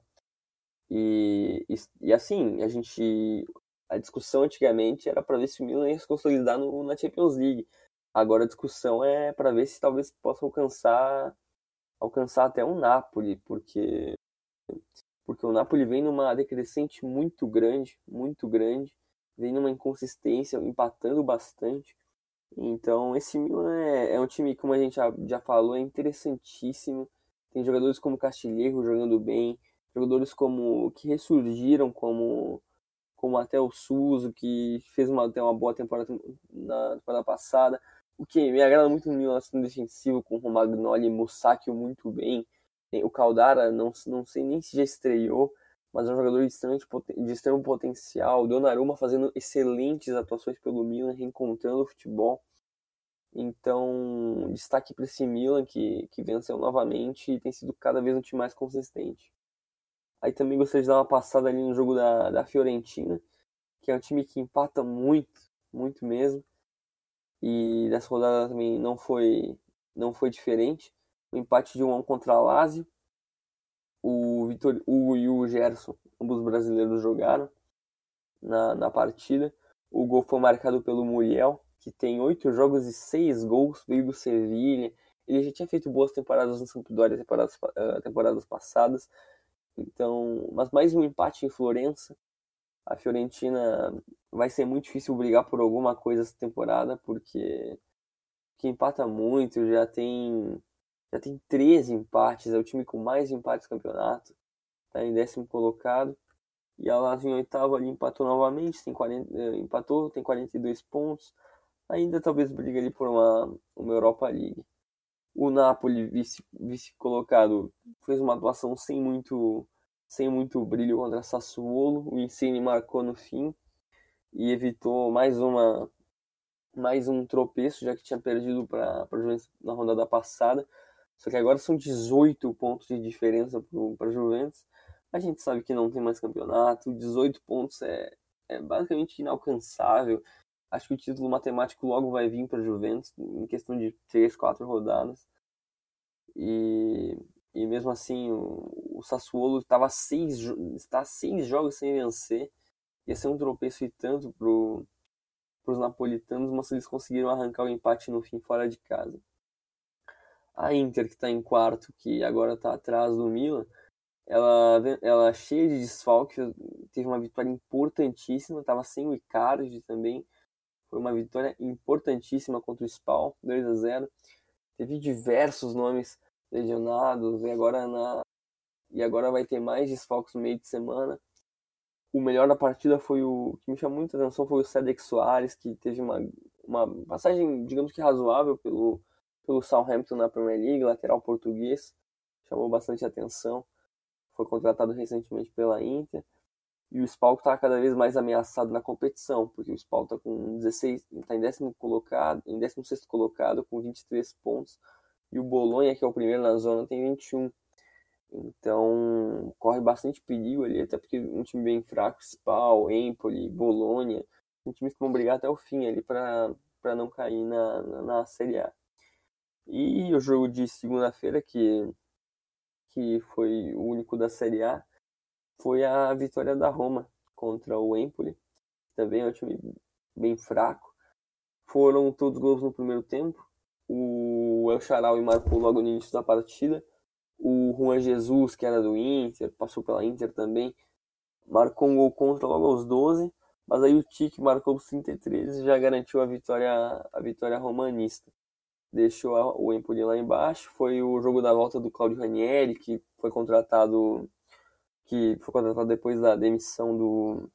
E, e, e assim, a gente. A discussão antigamente era para ver se o Milan ia se consolidar no, na Champions League. Agora a discussão é para ver se talvez possa alcançar alcançar até o Napoli, porque porque o Napoli vem numa decrescente muito grande, muito grande, vem numa inconsistência, empatando bastante. Então, esse Milan é, é um time, como a gente já, já falou, é interessantíssimo. Tem jogadores como Castilheiro jogando bem, jogadores como que ressurgiram, como como até o Suso, que fez uma, até uma boa temporada na temporada passada. O que me agrada muito no Milan defensivo, com o Romagnoli e Musacchio muito bem. O Caldara, não, não sei nem se já estreou, mas é um jogador de extremo, de extremo potencial. Donnarumma fazendo excelentes atuações pelo Milan, reencontrando o futebol. Então, destaque para esse Milan que, que venceu novamente e tem sido cada vez um time mais consistente. Aí também gostaria de dar uma passada ali no jogo da, da Fiorentina, que é um time que empata muito, muito mesmo. E dessa rodada também não foi, não foi diferente o empate de 1 1 contra a Lazio. O Vitor Hugo e o Gerson, ambos brasileiros, jogaram na, na partida. O gol foi marcado pelo Muriel, que tem oito jogos e seis gols, veio do Sevilha. ele já tinha feito boas temporadas no Sampdoria, temporadas, uh, temporadas passadas. Então, mas mais um empate em Florença. A Fiorentina vai ser muito difícil brigar por alguma coisa essa temporada, porque que empata muito, já tem já tem 13 empates, é o time com mais empates no campeonato, está em décimo colocado. E a Lazio em oitavo ali empatou novamente, tem 40, eh, empatou, tem 42 pontos. Ainda talvez briga ali por uma, uma Europa League. O Napoli, vice, vice colocado, fez uma atuação sem muito sem muito brilho contra Sassuolo. O Insigne marcou no fim e evitou mais uma mais um tropeço, já que tinha perdido para a Juventus na rodada passada. Só que agora são 18 pontos de diferença para a Juventus. A gente sabe que não tem mais campeonato, 18 pontos é, é basicamente inalcançável. Acho que o título matemático logo vai vir para Juventus, em questão de 3, 4 rodadas. E, e mesmo assim, o, o Sassuolo estava seis, está seis jogos sem vencer. Ia ser um tropeço e tanto para os napolitanos, mas eles conseguiram arrancar o empate no fim fora de casa. A Inter, que está em quarto, que agora está atrás do Milan, ela, ela é cheia de desfalques, teve uma vitória importantíssima, estava sem o Icardi também, foi uma vitória importantíssima contra o Spal, 2 a 0 Teve diversos nomes lesionados e agora, na, e agora vai ter mais desfalques no meio de semana. O melhor da partida foi o que me chamou muita atenção foi o Cedric Soares, que teve uma, uma passagem, digamos que razoável pelo, pelo Southampton na Premier League, lateral português, chamou bastante atenção. Foi contratado recentemente pela Inter. E o Spal está cada vez mais ameaçado na competição, porque o Spal está com 16, está em décimo colocado, em 16 colocado com 23 pontos, e o Bolonha, que é o primeiro na zona, tem 21. Então, corre bastante perigo ali, até porque um time bem fraco, Spal, Empoli, Bolonha, um times que vão brigar até o fim ali para não cair na, na, na Série A. E o jogo de segunda-feira, que, que foi o único da Série A, foi a vitória da Roma contra o Empoli. Também é um time bem fraco. Foram todos gols no primeiro tempo. O El Charaui marcou logo no início da partida. O Juan Jesus, que era do Inter, passou pela Inter também, marcou um gol contra logo aos 12. Mas aí o Tique marcou os 33 e já garantiu a vitória, a vitória romanista. Deixou o Empoli lá embaixo. Foi o jogo da volta do Claudio Ranieri, que foi contratado que foi contratado depois da demissão do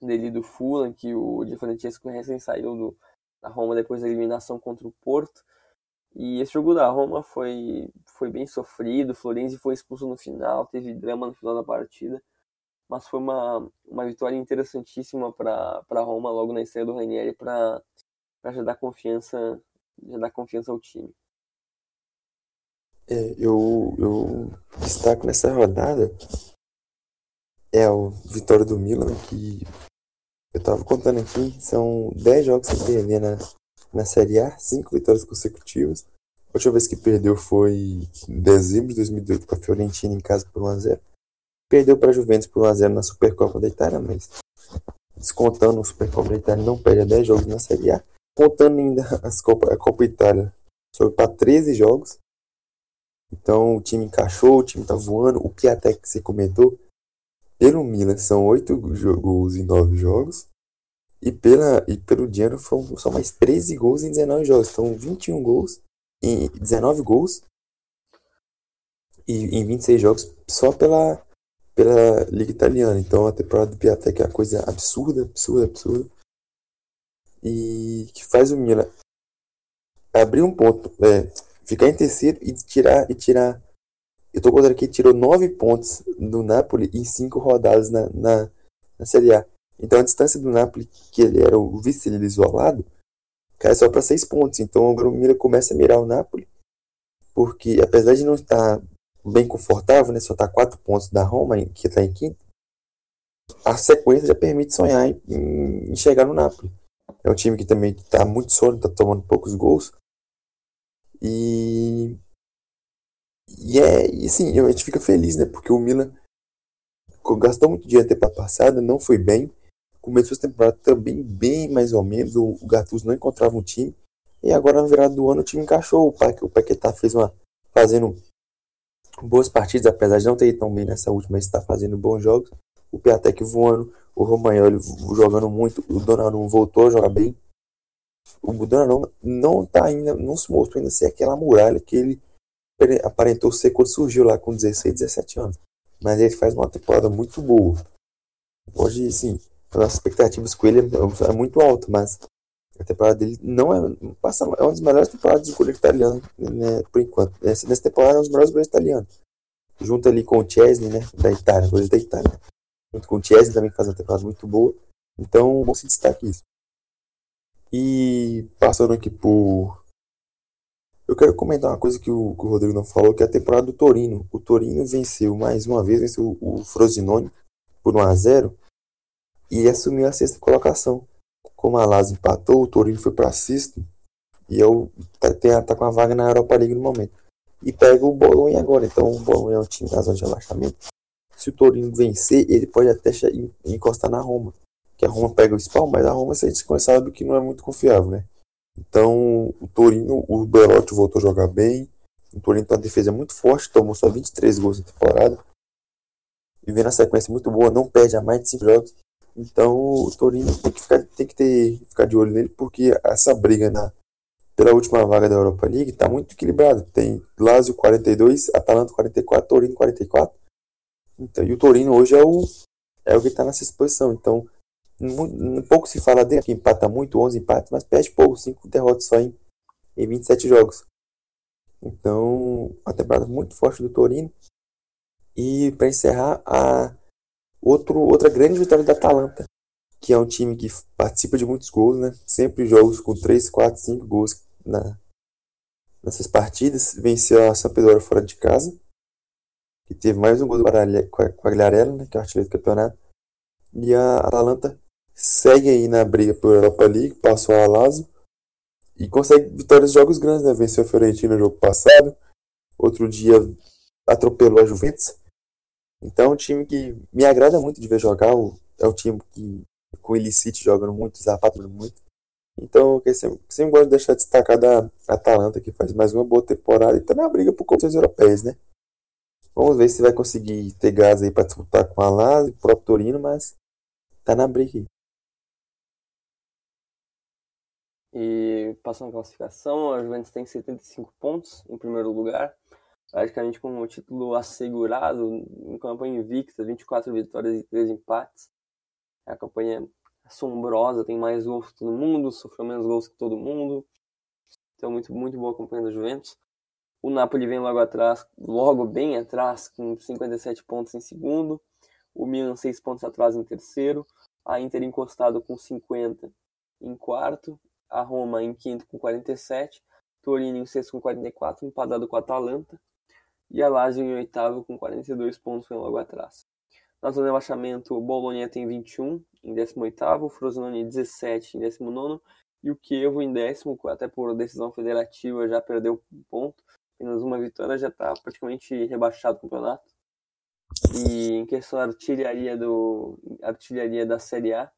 dele do Fulham, que o Di Francesco recém saiu do, da Roma depois da eliminação contra o Porto. E esse jogo da Roma foi, foi bem sofrido, Florenzi foi expulso no final, teve drama no final da partida, mas foi uma, uma vitória interessantíssima para a Roma logo na estreia do Ranieri para já dar confiança já dar confiança ao time. É, eu, eu destaco nessa rodada é o Vitória do Milan, que eu tava contando aqui, são 10 jogos sem perder na, na Série A, 5 vitórias consecutivas. A última vez que perdeu foi em dezembro de 2018 com a Fiorentina em casa por 1x0. Perdeu para a Juventus por 1x0 na Supercopa da Itália, mas descontando a Supercopa da Itália, não perde 10 jogos na Série A. Contando ainda as Copa, a Copa Itália, sobe para 13 jogos. Então o time encaixou, o time tá voando. O que até que você comentou, pelo Milan são 8 gols em 9 jogos. E, pela, e pelo Diano são mais 13 gols em 19 jogos. Então 21 gols em 19 gols e em 26 jogos só pela, pela Liga Italiana. Então a temporada do Piatek é uma coisa absurda, absurda, absurda. E que faz o Milan abrir um ponto, é, ficar em terceiro e tirar e tirar eu tô contando aqui, tirou 9 pontos do Napoli em 5 rodadas na, na, na Série A. Então a distância do Napoli, que ele era o vice-líder isolado, cai só para 6 pontos. Então agora o Milan começa a mirar o Napoli, porque apesar de não estar bem confortável, né, só tá 4 pontos da Roma, que está em quinto, a sequência já permite sonhar em, em chegar no Napoli. É um time que também está muito sólido, está tomando poucos gols. E e é, e assim, a gente fica feliz, né? Porque o Milan gastou muito dinheiro na temporada passada, não foi bem. Começou a temporada também bem mais ou menos. O, Gattuso não encontrava um time. E agora na virada do ano o time encaixou. O Paquetá fez uma. fazendo boas partidas, apesar de não ter ido tão bem nessa última, está fazendo bons jogos. O Piatek voando, o Romagnoli jogando muito, o Donnarumma voltou a jogar bem. O Donnarumma não tá ainda, não se mostrou ainda ser aquela muralha que ele aparentou ser quando surgiu lá com 16, 17 anos. Mas ele faz uma temporada muito boa. Hoje, sim, as nossas expectativas com ele é muito alta, mas a temporada dele não é. Passa, é uma das melhores temporadas do goleiro italiano, né, por enquanto. Nessa, nessa temporada é um dos melhores goleiros italianos. Junto ali com o Chesney, né? Da Itália, goleiro da Itália. Junto com o Chesney também que faz uma temporada muito boa. Então, bom se destaque isso. E passando aqui por. Eu quero comentar uma coisa que o, que o Rodrigo não falou, que é a temporada do Torino. O Torino venceu mais uma vez, venceu o Frosinone por 1 a 0 e assumiu a sexta colocação. Como a Lazio empatou, o Torino foi para sexto e eu tá, tá com a vaga na Europa League no momento. E pega o Bolonha agora. Então o Bolonha é um time da zona de relaxamento. Se o Torino vencer, ele pode até encostar na Roma. Que a Roma pega o spawn, mas a Roma a gente sabe que não é muito confiável, né? Então o Torino, o Belotti voltou a jogar bem. O Torino tem uma defesa muito forte, tomou só 23 gols na temporada. E vem na sequência muito boa, não perde a mais de 5 jogos. Então o Torino tem que ficar, tem que ter, ficar de olho nele, porque essa briga na, pela última vaga da Europa League está muito equilibrada. Tem Lazio 42, Atalanta 44, Torino 44. Então, e o Torino hoje é o, é o que está nessa exposição. Então, pouco se fala dele, que empata muito, 11 empates, mas perde pouco, 5 derrotas só em, em 27 jogos. Então, uma temporada muito forte do Torino. E para encerrar, a Outro, outra grande vitória da Atalanta, que é um time que participa de muitos gols, né? Sempre jogos com 3, 4, 5 gols na, nessas partidas. Venceu a Sampdoria fora de casa, que teve mais um gol do Quagliarella, né? que é o artilheiro do campeonato. E a Atalanta segue aí na briga pela Europa League, passou a Lazio e consegue vitórias em jogos grandes, né? Venceu a Fiorentina no jogo passado, outro dia atropelou a Juventus então é um time que me agrada muito de ver jogar. É um time que com o Illicite jogando muito, Zapata muito. Então eu sempre, sempre gosto de deixar destacar da Atalanta, que faz mais uma boa temporada e tá na briga por competições europeias, né? Vamos ver se vai conseguir ter gás aí para disputar com a Lazio, o próprio Torino, mas tá na briga aí. E passando a classificação, a Juventus tem 75 pontos em primeiro lugar praticamente com o título assegurado, em campanha invicta, 24 vitórias e 3 empates. É a campanha assombrosa, tem mais gols que todo mundo, sofreu menos gols que todo mundo. Então, muito, muito boa campanha da Juventus. O Napoli vem logo atrás, logo bem atrás, com 57 pontos em segundo. O Milan, 6 pontos atrás em terceiro. A Inter encostado com 50 em quarto. A Roma em quinto com 47. Torino em sexto com 44, empatado com a Atalanta e a Lazio em oitavo com 42 pontos vem logo atrás. Na zona de rebaixamento, o Bologna tem 21 em 18º, o Frosinone 17 em 19 e o Chievo em décimo, até por decisão federativa já perdeu um ponto, apenas uma vitória já está praticamente rebaixado o campeonato. E em questão da artilharia, do, artilharia da Série A,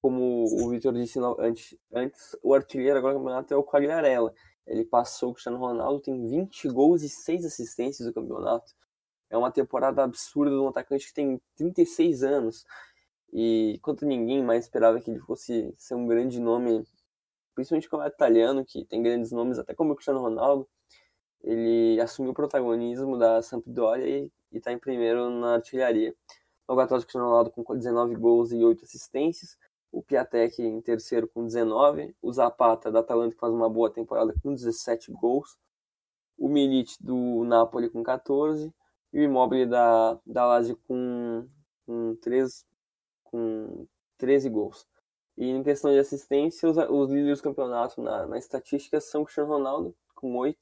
como o Vitor disse antes, antes, o artilheiro agora do campeonato é o Quagliarella, ele passou o Cristiano Ronaldo, tem 20 gols e 6 assistências no campeonato. É uma temporada absurda de um atacante que tem 36 anos. E quanto ninguém mais esperava que ele fosse ser um grande nome, principalmente como é italiano, que tem grandes nomes, até como o Cristiano Ronaldo, ele assumiu o protagonismo da Sampdoria e está em primeiro na artilharia. Logo atrás, o Cristiano Ronaldo com 19 gols e 8 assistências o Piatek em terceiro com 19, o Zapata da Atalanta que faz uma boa temporada com 17 gols, o Milic do Napoli com 14 e o Immobile da, da Lazio com, com, 3, com 13 gols. E em questão de assistência, os, os líderes do campeonato na, na estatística são o Cristiano Ronaldo com 8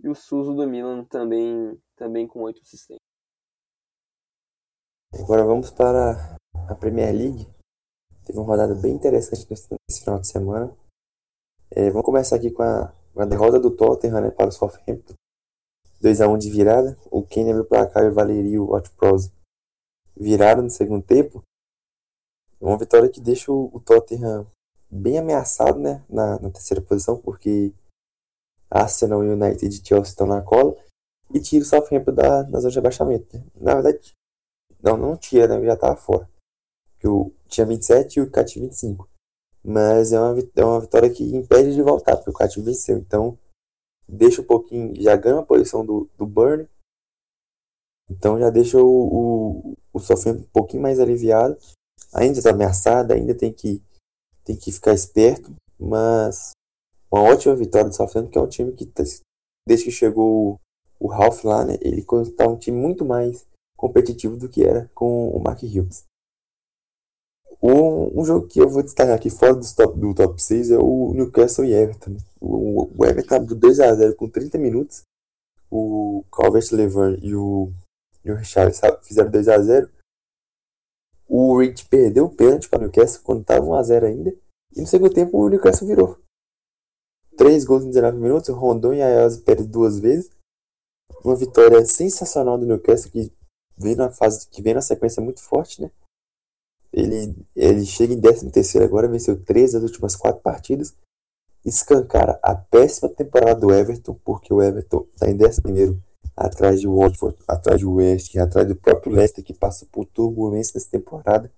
e o Suso do Milan também, também com 8 assistências. Agora vamos para a Premier League. Teve uma rodada bem interessante nesse, final de semana. É, vamos começar aqui com a, com a derrota do Tottenham né, para o Southampton. 2x1 de virada. O Kane abriu para cá e o Valerio e o Watch Pros viraram no segundo tempo. Uma vitória que deixa o, Tottenham bem ameaçado né, na, na terceira posição, porque Arsenal, United e Chelsea estão na cola, e tira o Southampton da, da zona de abaixamento. Né? Na verdade, não, não tira, né? já estava fora. Porque o, tinha 27 e o Cat 25. Mas é uma, é uma vitória que impede de voltar, porque o Cat venceu. Então, deixa um pouquinho, já ganha a posição do, do Burn. Então já deixa o, o, o Southampton um pouquinho mais aliviado. Ainda está ameaçado, ainda tem que, tem que ficar esperto, mas uma ótima vitória do Southampton, que é um time que, tá, desde que chegou o Ralph lá, né, ele está um time muito mais competitivo do que era com o Mark Hughes. Um, jogo que eu vou destacar aqui fora do top, do top 6 é o Newcastle e Everton. O, o Everton abriu 2x0 com 30 minutos. O Calvert-Levin e o, o Richard fizeram 2x0. O Reed perdeu o pênalti para o Newcastle quando estava 1x0 ainda. E no segundo tempo o Newcastle virou. 3 gols em 19 minutos. Rondon e Ayaz perdem duas vezes. Uma vitória sensacional do Newcastle que vem na fase que vem na sequência muito forte, né? Ele, ele chega em 13 terceiro agora, venceu 3 das últimas 4 partidas. Escancara a péssima temporada do Everton, porque o Everton está em 11 primeiro atrás de Watford, atrás do West, atrás do próprio Leicester que passa por turbulência nessa temporada.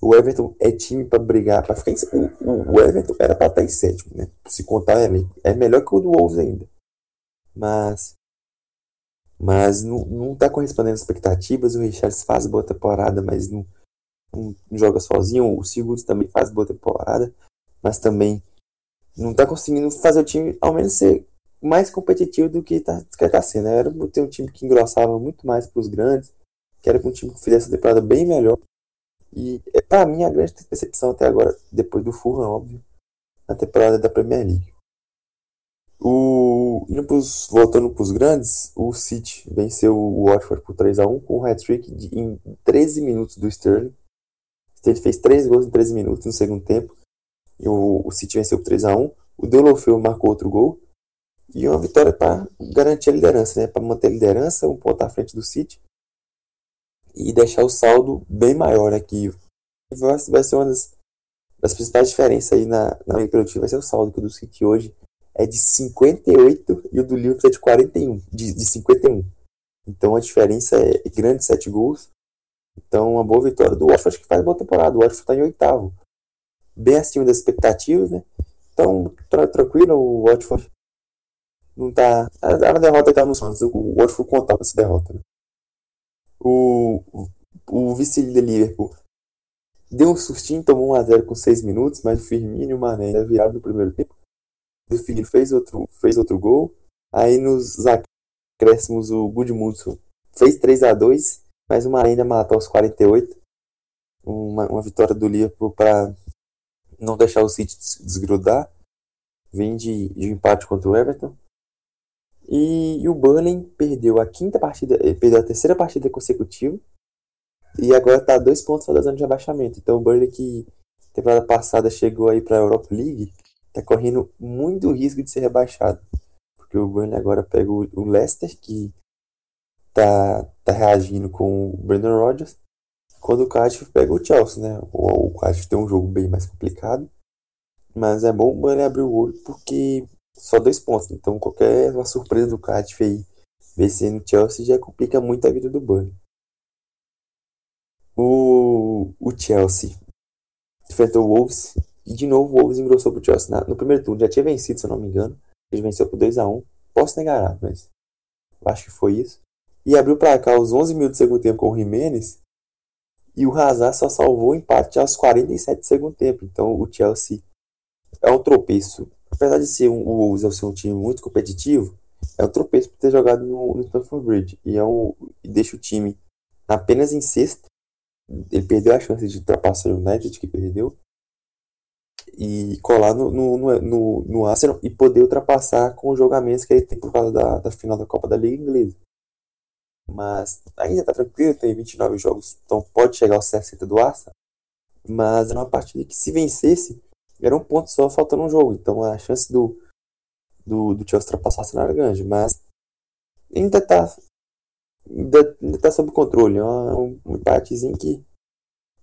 O Everton é time para brigar, para ficar em, o, o Everton era para estar em sétimo, né? Se contar é, é melhor que o do Wolves ainda. Mas mas não, não tá correspondendo às expectativas. O Richards faz boa temporada, mas não joga sozinho. O Sigurds também faz boa temporada, mas também não tá conseguindo fazer o time ao menos ser mais competitivo do que tá, que tá sendo. Era ter um time que engrossava muito mais para os grandes, que era um time que fizesse a temporada bem melhor. E é para mim a grande decepção até agora, depois do Fulham, óbvio, na temporada da Premier League. O, indo pros, voltando para os grandes, o City venceu o Watford por 3x1 com um hat-trick em 13 minutos do Sterling. Ele fez 3 gols em 13 minutos no segundo tempo. E o, o City venceu por 3x1. O Deulofeu marcou outro gol. E uma vitória para garantir a liderança, né? para manter a liderança, um ponto à frente do City. E deixar o saldo bem maior aqui. Vai, vai ser uma das, das principais diferenças aí na, na minha produtiva. Vai ser o saldo que o do City hoje é de 58 e o do Liverpool é de 41, de, de 51. Então a diferença é grande, 7 gols. Então uma boa vitória do Watford que faz boa temporada. O Watford está em oitavo. Bem acima das expectativas, né? Então, tra tranquilo, o Watford não tá. A, derrota está nos sonhos. O Watford contava essa derrota. Né? O, o, o vice-líder Liverpool deu um sustinho, tomou 1x0 com 6 minutos, mas o Firmino e o Mané ainda viraram no primeiro tempo do Filho fez outro, fez outro gol. Aí nos acréscimos o Gudmundsson fez 3 a 2 mas o Mané ainda matou aos 48. Uma, uma vitória do Liverpool para não deixar o City desgrudar. Vem de, de um empate contra o Everton. E, e, o Burnley perdeu a quinta partida, eh, perdeu a terceira partida consecutiva. E agora está a dois pontos da zona de abaixamento. Então o Burnley que temporada passada chegou aí para a Europa League tá correndo muito risco de ser rebaixado. Porque o Burnley agora pega o Leicester, que tá, tá reagindo com o Brandon Rodgers, quando o Cardiff pega o Chelsea, né? O, o Cardiff tem um jogo bem mais complicado, mas é bom o Burnley abrir o olho porque só dois pontos. Então qualquer uma surpresa do Cardiff aí vencendo o Chelsea já complica muito a vida do Burnley. O, o Chelsea enfrentou o Wolves e de novo o Wolves engrossou pro Chelsea. no primeiro turno já tinha vencido, se eu não me engano. Ele venceu por 2x1. Posso negar, mas acho que foi isso. E abriu para cá os 11 minutos do segundo tempo com o Jimenez. E o Hazard só salvou o empate aos 47 do segundo tempo. Então o Chelsea é um tropeço. Apesar de ser um, o Wolves ser um time muito competitivo, é um tropeço por ter jogado no, no Stamford Bridge. E, é um, deixa o time apenas em sexto. Ele perdeu a chance de ultrapassar o United, que perdeu e colar no, no, no, no, Arsenal e poder ultrapassar com os jogamentos que ele tem por causa da, da final da Copa da Liga Inglesa. Mas ainda tá tranquilo, tem 29 jogos, então pode chegar aos 60 do Arsenal. Mas era uma partida que se vencesse, era um ponto só faltando um jogo. Então a chance do, do, do Chelsea ultrapassar o Arsenal era grande. Mas ainda tá, ainda, ainda tá sob controle. É um, empatezinho que,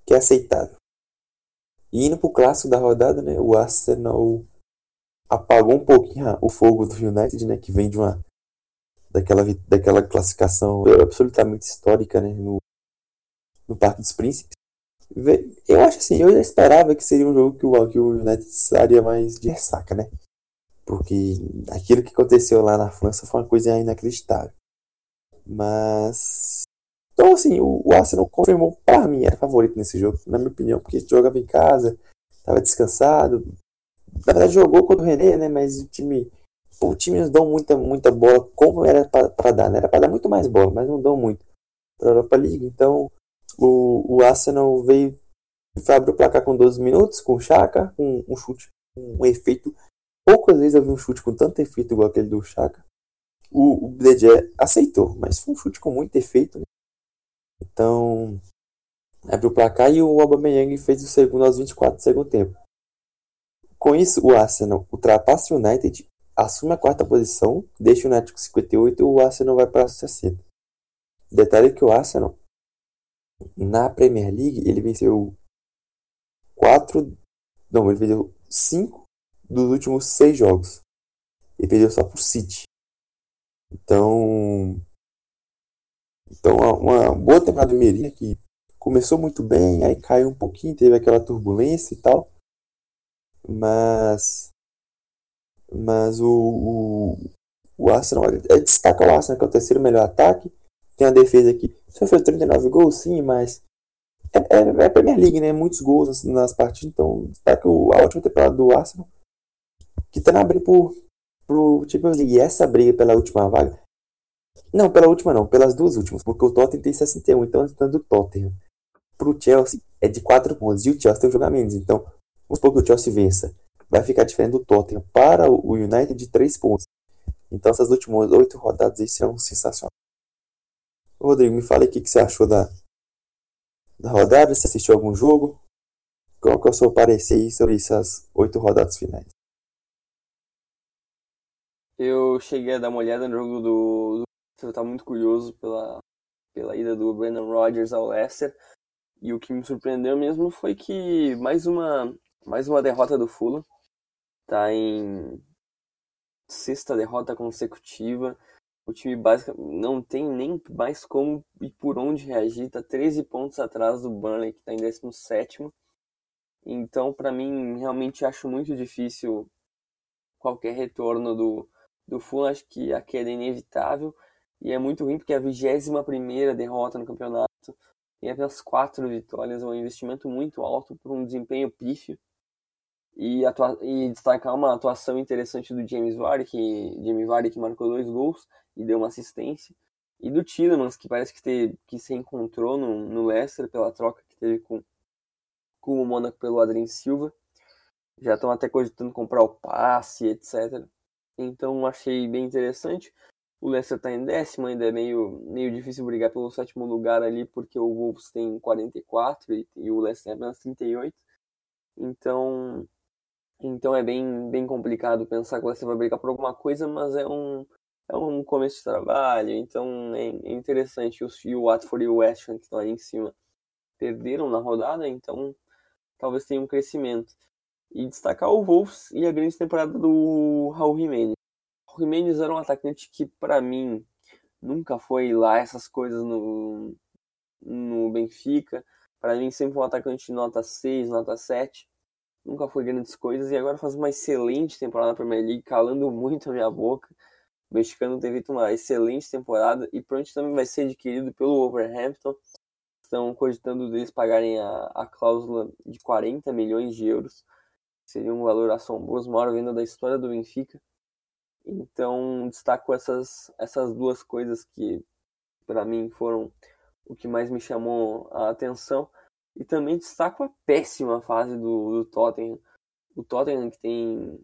que é aceitável. E indo pro clássico da rodada, né? O Arsenal apagou um pouquinho o fogo do United, né? Que vem de uma daquela, daquela classificação absolutamente histórica, né? No, no Parque dos Príncipes. Eu acho assim, eu já esperava que seria um jogo que o, que o United estaria mais de ressaca, né? Porque aquilo que aconteceu lá na França foi uma coisa inacreditável. Mas. Então, assim, o, o Arsenal confirmou, para mim, era favorito nesse jogo, na minha opinião, porque jogava em casa, estava descansado. Na verdade, jogou contra o René, né? Mas o time. O time não dão muita, muita bola como era para dar, né? Era para dar muito mais bola, mas não dão muito para a Europa League. Então, o, o Arsenal veio. Abriu o placar com 12 minutos, com o Chaka, com um chute, um efeito. Poucas vezes eu vi um chute com tanto efeito igual aquele do Chaka o, o aceitou, mas foi um chute com muito efeito. Né? Então, abriu o placar e o Aubameyang fez o segundo aos 24 do segundo tempo. Com isso, o Arsenal ultrapassa o United, assume a quarta posição, deixa o United com 58 e o Arsenal vai para 60. Detalhe que o Arsenal, na Premier League, ele venceu 4, não, ele venceu 5 dos últimos 6 jogos. Ele perdeu só pro City. Então, então uma boa temporada do Mirim que começou muito bem, aí caiu um pouquinho, teve aquela turbulência e tal. Mas mas o, o, o Arsenal é, destaca o Arsenal que é o terceiro melhor ataque. Tem a defesa aqui. Sofreu 39 gols, sim, mas é, é, é a Premier League, né? Muitos gols nas, nas partidas. Então, destaca o, a última temporada do Arsenal, que tá na briga por pro Champions League. E essa briga pela última vaga. Não, pela última não, pelas duas últimas, porque o Tottenham tem 61, então estando do Tottenham pro Chelsea é de 4 pontos. E o Chelsea tem um jogo menos. Então, vamos supor que o Chelsea vença. Vai ficar diferente do Tottenham para o United de 3 pontos. Então, essas últimas 8 rodadas aí serão sensacionais. Rodrigo, me fala aí o que, você achou da, da rodada. Você assistiu algum jogo? Qual que é o seu parecer sobre essas 8 rodadas finais? Eu cheguei a dar uma olhada no jogo do. do... Eu estava muito curioso pela, pela ida do Brandon Rodgers ao Leicester. E o que me surpreendeu mesmo foi que mais uma, mais uma derrota do Fulham. Tá em sexta derrota consecutiva. O time basicamente não tem nem mais como e por onde reagir. Tá 13 pontos atrás do Burnley, que está em 17. Então, para mim, realmente acho muito difícil qualquer retorno do, do Fulham, acho que a queda é inevitável e é muito ruim porque é a 21 primeira derrota no campeonato tem apenas quatro vitórias, é um investimento muito alto por um desempenho pífio e, atua e destacar uma atuação interessante do James Vardy, que, James Vardy que marcou dois gols e deu uma assistência, e do Tillemans, que parece que, te, que se encontrou no, no Leicester pela troca que teve com, com o Mônaco pelo Adrien Silva. Já estão até cogitando comprar o passe, etc. Então achei bem interessante. O Leicester está em décimo, ainda é meio, meio difícil brigar pelo sétimo lugar ali, porque o Wolves tem 44 e, e o Leicester tem apenas 38. Então, então é bem, bem complicado pensar que Leicester vai brigar por alguma coisa, mas é um, é um começo de trabalho, então é, é interessante. E o Watford e o West Ham, que estão ali em cima, perderam na rodada, então talvez tenha um crescimento. E destacar o Wolves e a grande temporada do Raul Jimenez. O Jimenez era um atacante que, para mim, nunca foi lá essas coisas no, no Benfica. Para mim, sempre foi um atacante de nota 6, nota 7. Nunca foi grandes coisas e agora faz uma excelente temporada na Premier League, calando muito a minha boca. O mexicano tem feito uma excelente temporada e pronto também vai ser adquirido pelo Overhampton. Estão cogitando deles pagarem a, a cláusula de 40 milhões de euros seria um valor assombroso, maior venda da história do Benfica. Então, destaco essas, essas duas coisas que, para mim, foram o que mais me chamou a atenção. E também destaco a péssima fase do, do Tottenham. O Tottenham que tem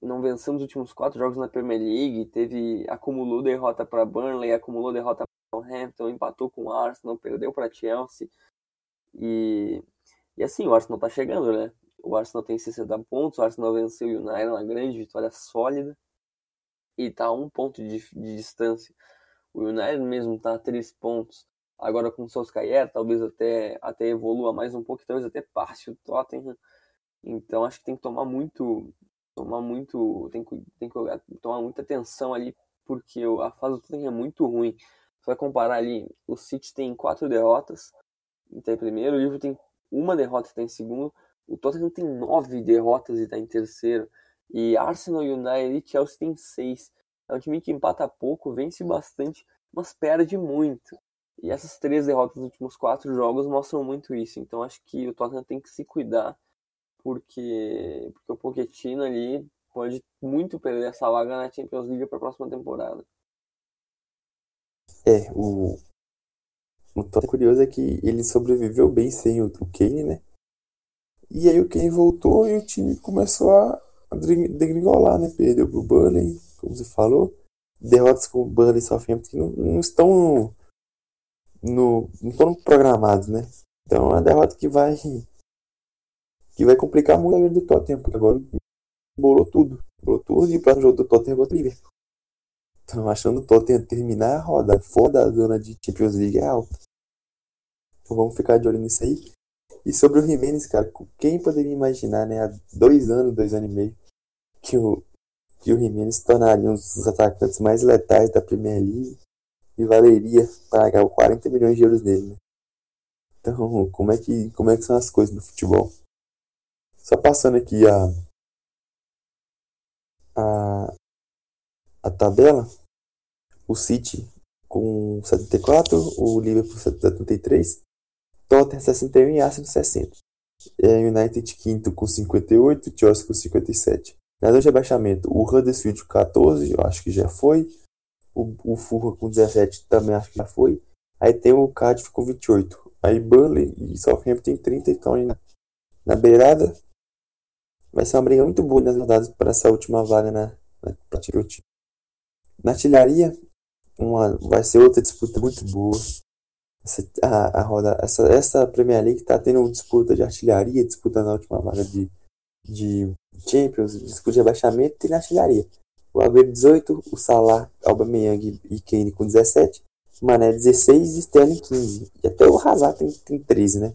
não venceu nos últimos quatro jogos na Premier League, teve acumulou derrota para Burnley, acumulou derrota para o Hampton, empatou com o Arsenal, perdeu para Chelsea. E, e assim, o Arsenal tá chegando, né? O Arsenal tem 60 pontos, o Arsenal venceu o United, uma grande vitória sólida. E está a um ponto de, de, distância. O United mesmo está a 3 pontos agora com o Solskjaer, talvez até, até evolua mais um pouco, talvez até passe o Tottenham. Então acho que tem que tomar muito, tomar muito, tem que, tem que tomar muita atenção ali, porque a fase do Tottenham é muito ruim. Você vai comparar ali, o City tem quatro derrotas, está em primeiro, o Liverpool tem uma derrota está em segundo, o Tottenham tem nove derrotas e está em terceiro, e Arsenal, United e Chelsea tem seis. É um time que empata pouco, vence bastante, mas perde muito. E essas três derrotas nos últimos quatro jogos mostram muito isso. Então acho que o Tottenham tem que se cuidar, porque, porque o Pochettino ali pode muito perder essa vaga na Champions League para a próxima temporada. É, o, o Tottenham curioso é que ele sobreviveu bem sem o, o Kane, né? E aí o Kane voltou e o time começou a, a degringolar, né? Perdeu pro Burnley, como você falou. Derrotas com o Burnley e Southampton que não, não estão no, não estão programados, né? Então é uma derrota que vai que vai complicar muito a vida do Tottenham, porque agora bolou tudo. Bolou tudo e o próximo jogo do Tottenham é contra o Liverpool. Então achando o Tottenham terminar a roda fora da zona de Champions League é alta. Então vamos ficar de olho nisso aí. E sobre o Jimenez, cara, quem poderia imaginar, né, há dois anos, dois anos e meio, que o, que o Jimenez se tornaria um dos atacantes mais letais da Premier League e valeria pagar 40 milhões de euros nele, né? Então, como é que, como é que são as coisas no futebol? Só passando aqui a, a, a tabela, o City com 74, o Liverpool 73, Tottenham 61 e Arsenal 60. É, United quinto com 58, Chelsea com 57. Na zona de rebaixamento, o Huddersfield 14, eu acho que já foi. O, o Fulham com 17 também acho que já foi. Aí tem o Cardiff com 28. Aí Burnley e Southampton tem 30 então na, na beirada. Vai ser uma briga muito boa nas rodadas para essa última vaga na, na, na artilharia. Uma, vai ser outra disputa muito boa. Essa, a, a roda, essa, essa Premier League está tendo disputa de artilharia, disputa na última vaga de, de Champions, disputa de abaixamento e na artilharia. O Agüero 18, o Salah, Aubameyang e Kane com 17, Mané 16 e Sterling 15. E até o Hazard tem, tem 13, né?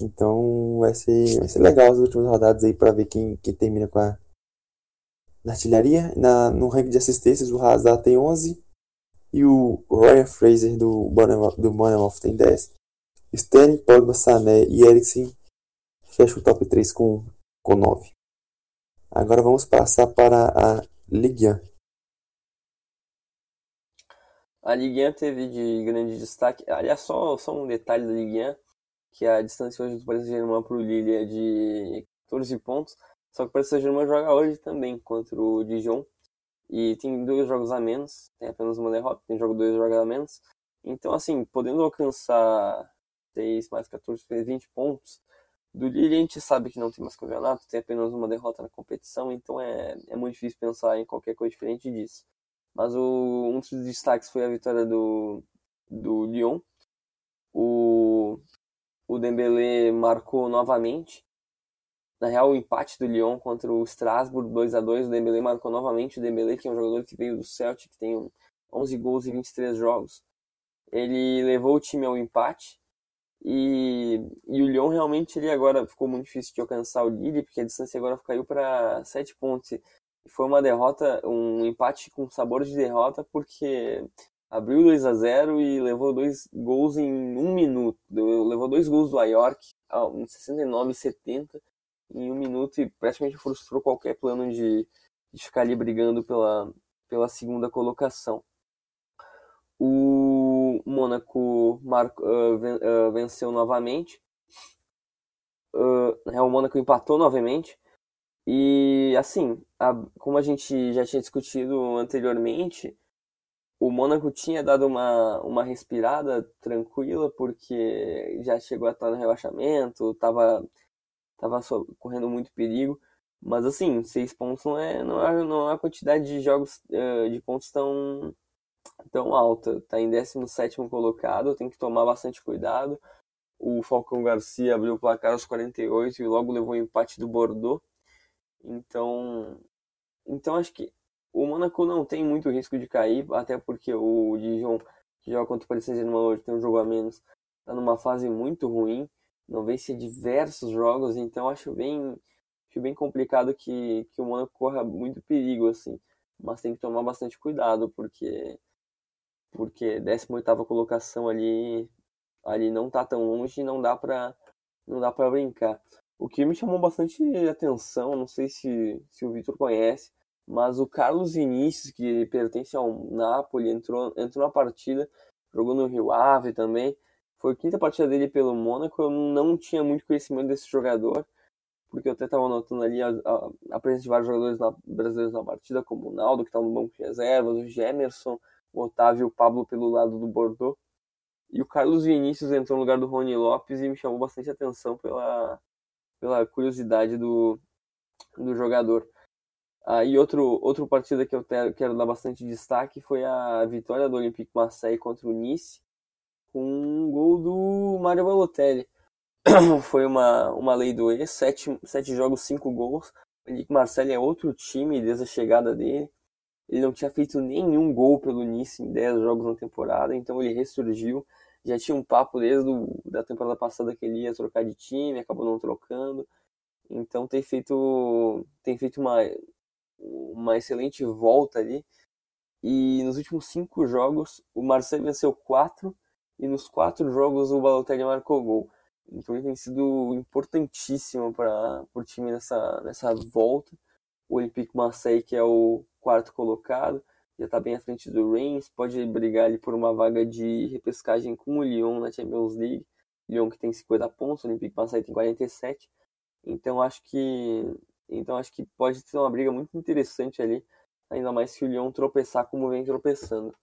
Então vai ser, vai ser legal as últimas rodadas aí para ver quem, quem termina com a na artilharia. Na, no ranking de assistências, o Hazard tem 11 e o Ryan Fraser do Bournemouth, do Bournemouth tem 10. Sterling, Pogba, Sané e Eriksen fecham o top 3 com, com 9. Agora vamos passar para a Ligue 1. A Ligue 1 teve de grande destaque. Aliás, só, só um detalhe da Ligue 1 que a distância hoje do Paris Saint-Germain para o Lille é de 14 pontos, só que o Paris Saint-Germain joga hoje também contra o Dijon, e tem dois jogos a menos, tem apenas uma derrota, tem jogo dois jogos a menos, então assim, podendo alcançar 6 mais 14, 20 pontos, do Lille a gente sabe que não tem mais campeonato, tem apenas uma derrota na competição, então é, é muito difícil pensar em qualquer coisa diferente disso. Mas o, um dos destaques foi a vitória do, do Lyon. O, o Dembélé marcou novamente. Na real, o empate do Lyon contra o Strasbourg, 2 a 2 o Dembélé marcou novamente. O Dembélé, que é um jogador que veio do Celtic, tem 11 gols e 23 jogos. Ele levou o time ao empate. E, e o Lyon realmente ele agora ficou muito difícil de alcançar o Lille, porque a distância agora caiu para 7 pontos. E foi uma derrota, um empate com sabor de derrota, porque abriu 2 a 0 e levou dois gols em um minuto. Levou dois gols do Ayork, em 69 e 70, em um minuto e praticamente frustrou qualquer plano de, de ficar ali brigando pela, pela segunda colocação. O Mônaco uh, venceu novamente. Uh, o Mônaco empatou novamente. E assim, a, como a gente já tinha discutido anteriormente, o Mônaco tinha dado uma, uma respirada tranquila, porque já chegou a estar no rebaixamento, estava tava correndo muito perigo. Mas assim, seis pontos não é, não é, não é uma quantidade de jogos de pontos tão, tão alta. Está em 17 colocado, tem que tomar bastante cuidado. O Falcão Garcia abriu o placar aos 48 e logo levou o empate do Bordeaux. Então, então acho que o Monaco não tem muito risco de cair, até porque o Dijon que joga contra o Paris Saint-Germain hoje, tem um jogo a menos, está numa fase muito ruim, não vence diversos jogos, então acho bem, acho bem complicado que, que o Mônaco corra muito perigo, assim. Mas tem que tomar bastante cuidado, porque porque 18 colocação ali ali não tá tão longe não dá para não dá para brincar. O que me chamou bastante atenção, não sei se, se o Vitor conhece, mas o Carlos Vinícius, que pertence ao Napoli, entrou, entrou na partida, jogou no Rio Ave também. Foi a quinta partida dele pelo Mônaco. Eu não tinha muito conhecimento desse jogador, porque eu até estava notando ali a, a, a, presença de vários jogadores na, brasileiros na partida, como o Naldo, que estava no banco de reservas, o Gemerson, o Otávio e o Pablo pelo lado do Bordeaux. E o Carlos Vinícius entrou no lugar do Rony Lopes e me chamou bastante atenção pela, pela curiosidade do, do jogador. Ah, e outro, outro partida que eu quero dar bastante destaque foi a vitória do Olympique Marseille contra o Nice, com um gol do Mario Balotelli. foi uma, uma lei do ex, sete, sete jogos, cinco gols. O Olympique Marseille é outro time desde a chegada dele. Ele não tinha feito nenhum gol pelo Nice em 10 jogos na temporada, então ele ressurgiu. Já tinha um papo desde a da temporada passada que ele ia trocar de time, acabou não trocando. Então tem feito, tem feito uma, uma excelente volta ali. E nos últimos cinco jogos, o Marseille venceu quatro e nos quatro jogos o Balotelli marcou gol. Então ele tem sido importantíssimo para o time nessa, nessa volta. O Olympique Marseille, que é o quarto colocado, já está bem à frente do Reims, pode brigar ali por uma vaga de repescagem com o Lyon na Champions League. Lyon que tem 50 pontos, o Olympique Marseille tem 47. Então acho que então acho que pode ser uma briga muito interessante ali, ainda mais se o Lyon tropeçar como vem tropeçando.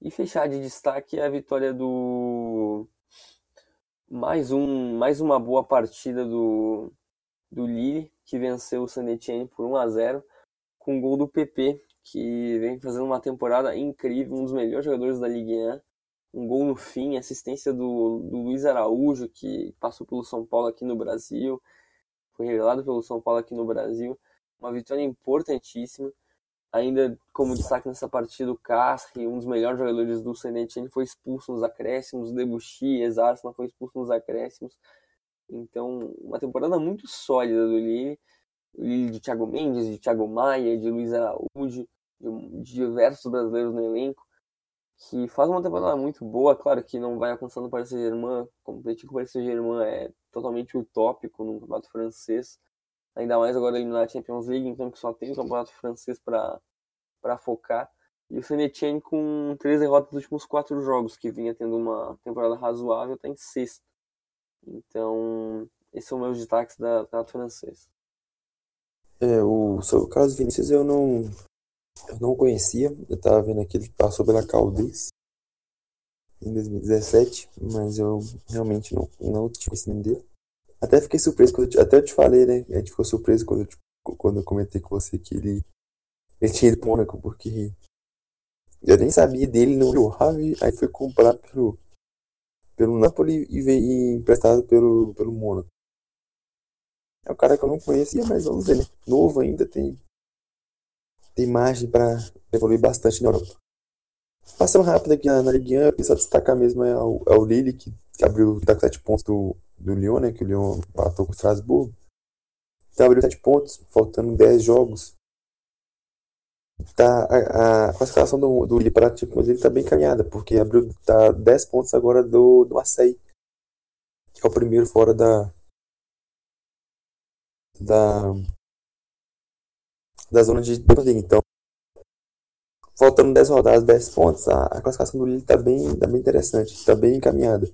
E fechar de destaque a vitória do mais um mais uma boa partida do do Lille, que venceu o Saint Etienne por 1 a 0 com o gol do PP, que vem fazendo uma temporada incrível, um dos melhores jogadores da Ligue 1. Um gol no fim, assistência do, do Luiz Araújo, que passou pelo São Paulo aqui no Brasil foi revelado pelo São Paulo aqui no Brasil. Uma vitória importantíssima. Ainda como destaque nessa partida, o Casri, um dos melhores jogadores do Senetien, foi expulso nos acréscimos. O Debuchy, Exarsenal foi expulso nos acréscimos. Então, uma temporada muito sólida do Lille. De Thiago Mendes, de Thiago Maia, de Luiz Araújo, de, diversos brasileiros no elenco que faz uma temporada muito boa, claro que não vai alcançando o Paris Saint-Germain, competir com o Paris Saint-Germain é totalmente utópico no campeonato francês, ainda mais agora eliminar a Champions League, então que só tem o campeonato francês para focar. E o Saint com três derrotas nos últimos quatro jogos, que vinha tendo uma temporada razoável, está em sexto. Então, esses são meus destaques da campeonato francês. É, o, sobre o caso Vinícius eu não, eu não conhecia, eu tava vendo aqui, ele passou pela Caldes em 2017, mas eu realmente não, não tinha conhecimento dele. Até fiquei surpreso, quando eu, até eu te falei, né? A gente ficou surpreso quando eu, quando eu comentei com você que ele, ele tinha ido pro Mônaco, porque eu nem sabia dele no Rio Ave, aí foi comprar pelo, pelo Napoli e veio emprestado pelo, pelo Mônaco. É um cara que eu não conhecia, mas vamos ver, né? Novo ainda, tem tem margem para evoluir bastante na Europa. Passando rápido aqui na, na Ligue 1, eu queria destacar mesmo é o, é o Lille, que, abriu tá com 7 pontos do, do Lyon, né? Que o Lyon empatou com o Strasbourg. Então abriu 7 pontos, faltando 10 jogos. Tá, a, a classificação do, do Lille para Champions League está bem caminhada, porque abriu tá 10 pontos agora do, do Marseille, que é o primeiro fora da, da, da zona de Champions League. Então, faltando 10 rodadas, 10 pontos, a, a classificação do Lille está bem, tá bem interessante, está bem encaminhada.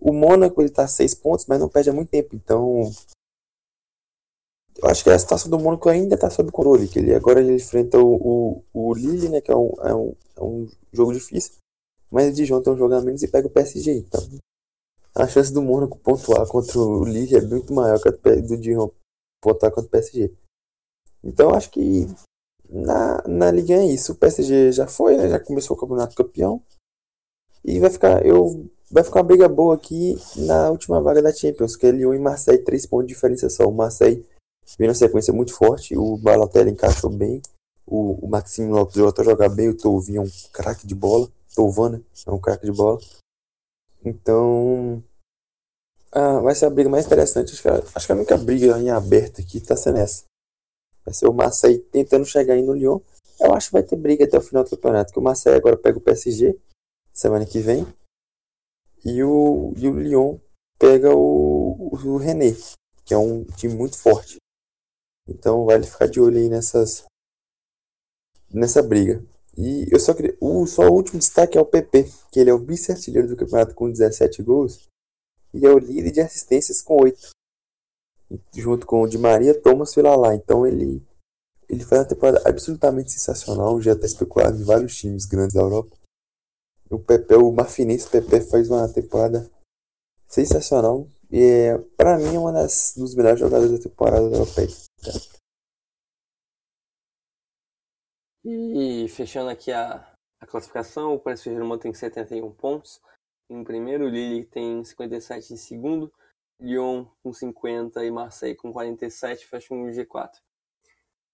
O Mônaco ele está 6 pontos, mas não perde há muito tempo. Então, eu acho que a situação do Mônaco ainda está sob controle. Que ele agora ele enfrenta o, o, o Lille, né, que é um, é, um, é um jogo difícil. Mas o Dijon tem um jogo a menos e pega o PSG. Então, a chance do Mônaco pontuar contra o Lille é muito maior que a do Dijon pontuar contra o PSG. Então acho que na, na Liga é isso. O PSG já foi, né? já começou o campeonato campeão. E vai ficar, eu, vai ficar uma briga boa aqui na última vaga da Champions, que é Lyon e Marseille, três pontos de diferença só. O Marseille vem na sequência muito forte, o Balotelli encaixou bem, o, o Maxime Lopes voltou a jogar bem, o Tovinho é um craque de bola. Tovan, né? É um craque de bola. Então, ah, vai ser a briga mais interessante. Acho que, a, acho que a única briga em aberto aqui tá sendo essa. Vai ser o Marseille tentando chegar aí no Lyon. Eu acho que vai ter briga até o final do campeonato. Que o Marseille agora pega o PSG semana que vem. E o, e o Lyon pega o, o, René, que é um time muito forte. Então vale ficar de olho aí nessas nessa briga. E eu só queria. O, só último destaque é o PP, que ele é o vice-artilheiro do campeonato com 17 gols. E é o líder de assistências com 8. Junto com o Di Maria, Thomas e. Então ele, ele faz uma temporada absolutamente sensacional. Já está especulado em vários times grandes da Europa. O Pepe, o Marfinense Pepe faz uma temporada sensacional. É, para mim é uma das dos melhores jogadores da temporada europeia. E fechando aqui a, a classificação, o Paris Saint-Germain tem 71 pontos. Em primeiro, o Lille tem 57 em segundo, Lyon com 50 e Marseille com 47 fecham o G4.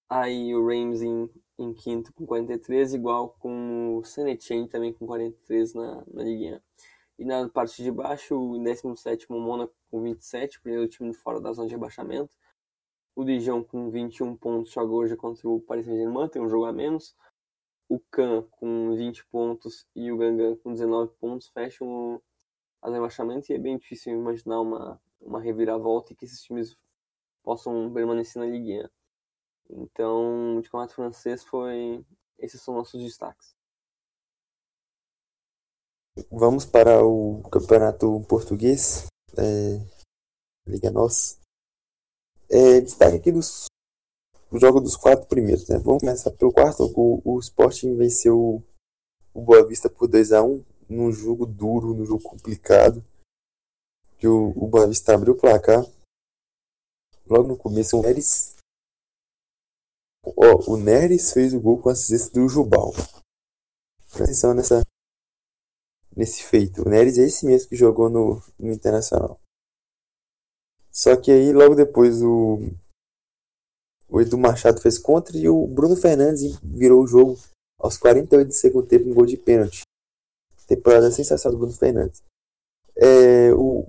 Aí o Reims em, em quinto com 43, igual com o Saint-Etienne também com 43 na, na Ligue 1. E na parte de baixo, o 17 o Mônaco com 27, primeiro time fora da zona de rebaixamento. O Dijon com 21 pontos joga hoje contra o Paris Saint-Germain, tem um jogo a menos. O Can com 20 pontos e o Gangan com 19 pontos fecham o rebaixamento e é bem difícil imaginar uma, uma reviravolta e que esses times possam permanecer na Ligue 1. Então, de campeonato francês foi esses são nossos destaques. Vamos para o campeonato português, é, Liga Nossa. É, destaque aqui dos jogos dos quatro primeiros, né? Vamos começar pelo quarto. O, o Sporting venceu o Boa Vista por 2 a 1 num jogo duro, num jogo complicado. Que o, o Boa Vista abriu o placar. Logo no começo, o Neres. Ó, o Neres fez o gol com assistência do Jubal. Presta atenção nessa, nesse feito. O Neres é esse mesmo que jogou no, no Internacional. Só que aí logo depois o, o Edu Machado fez contra e o Bruno Fernandes virou o jogo aos 48 do segundo tempo um gol de pênalti. Temporada sensacional do Bruno Fernandes. É, o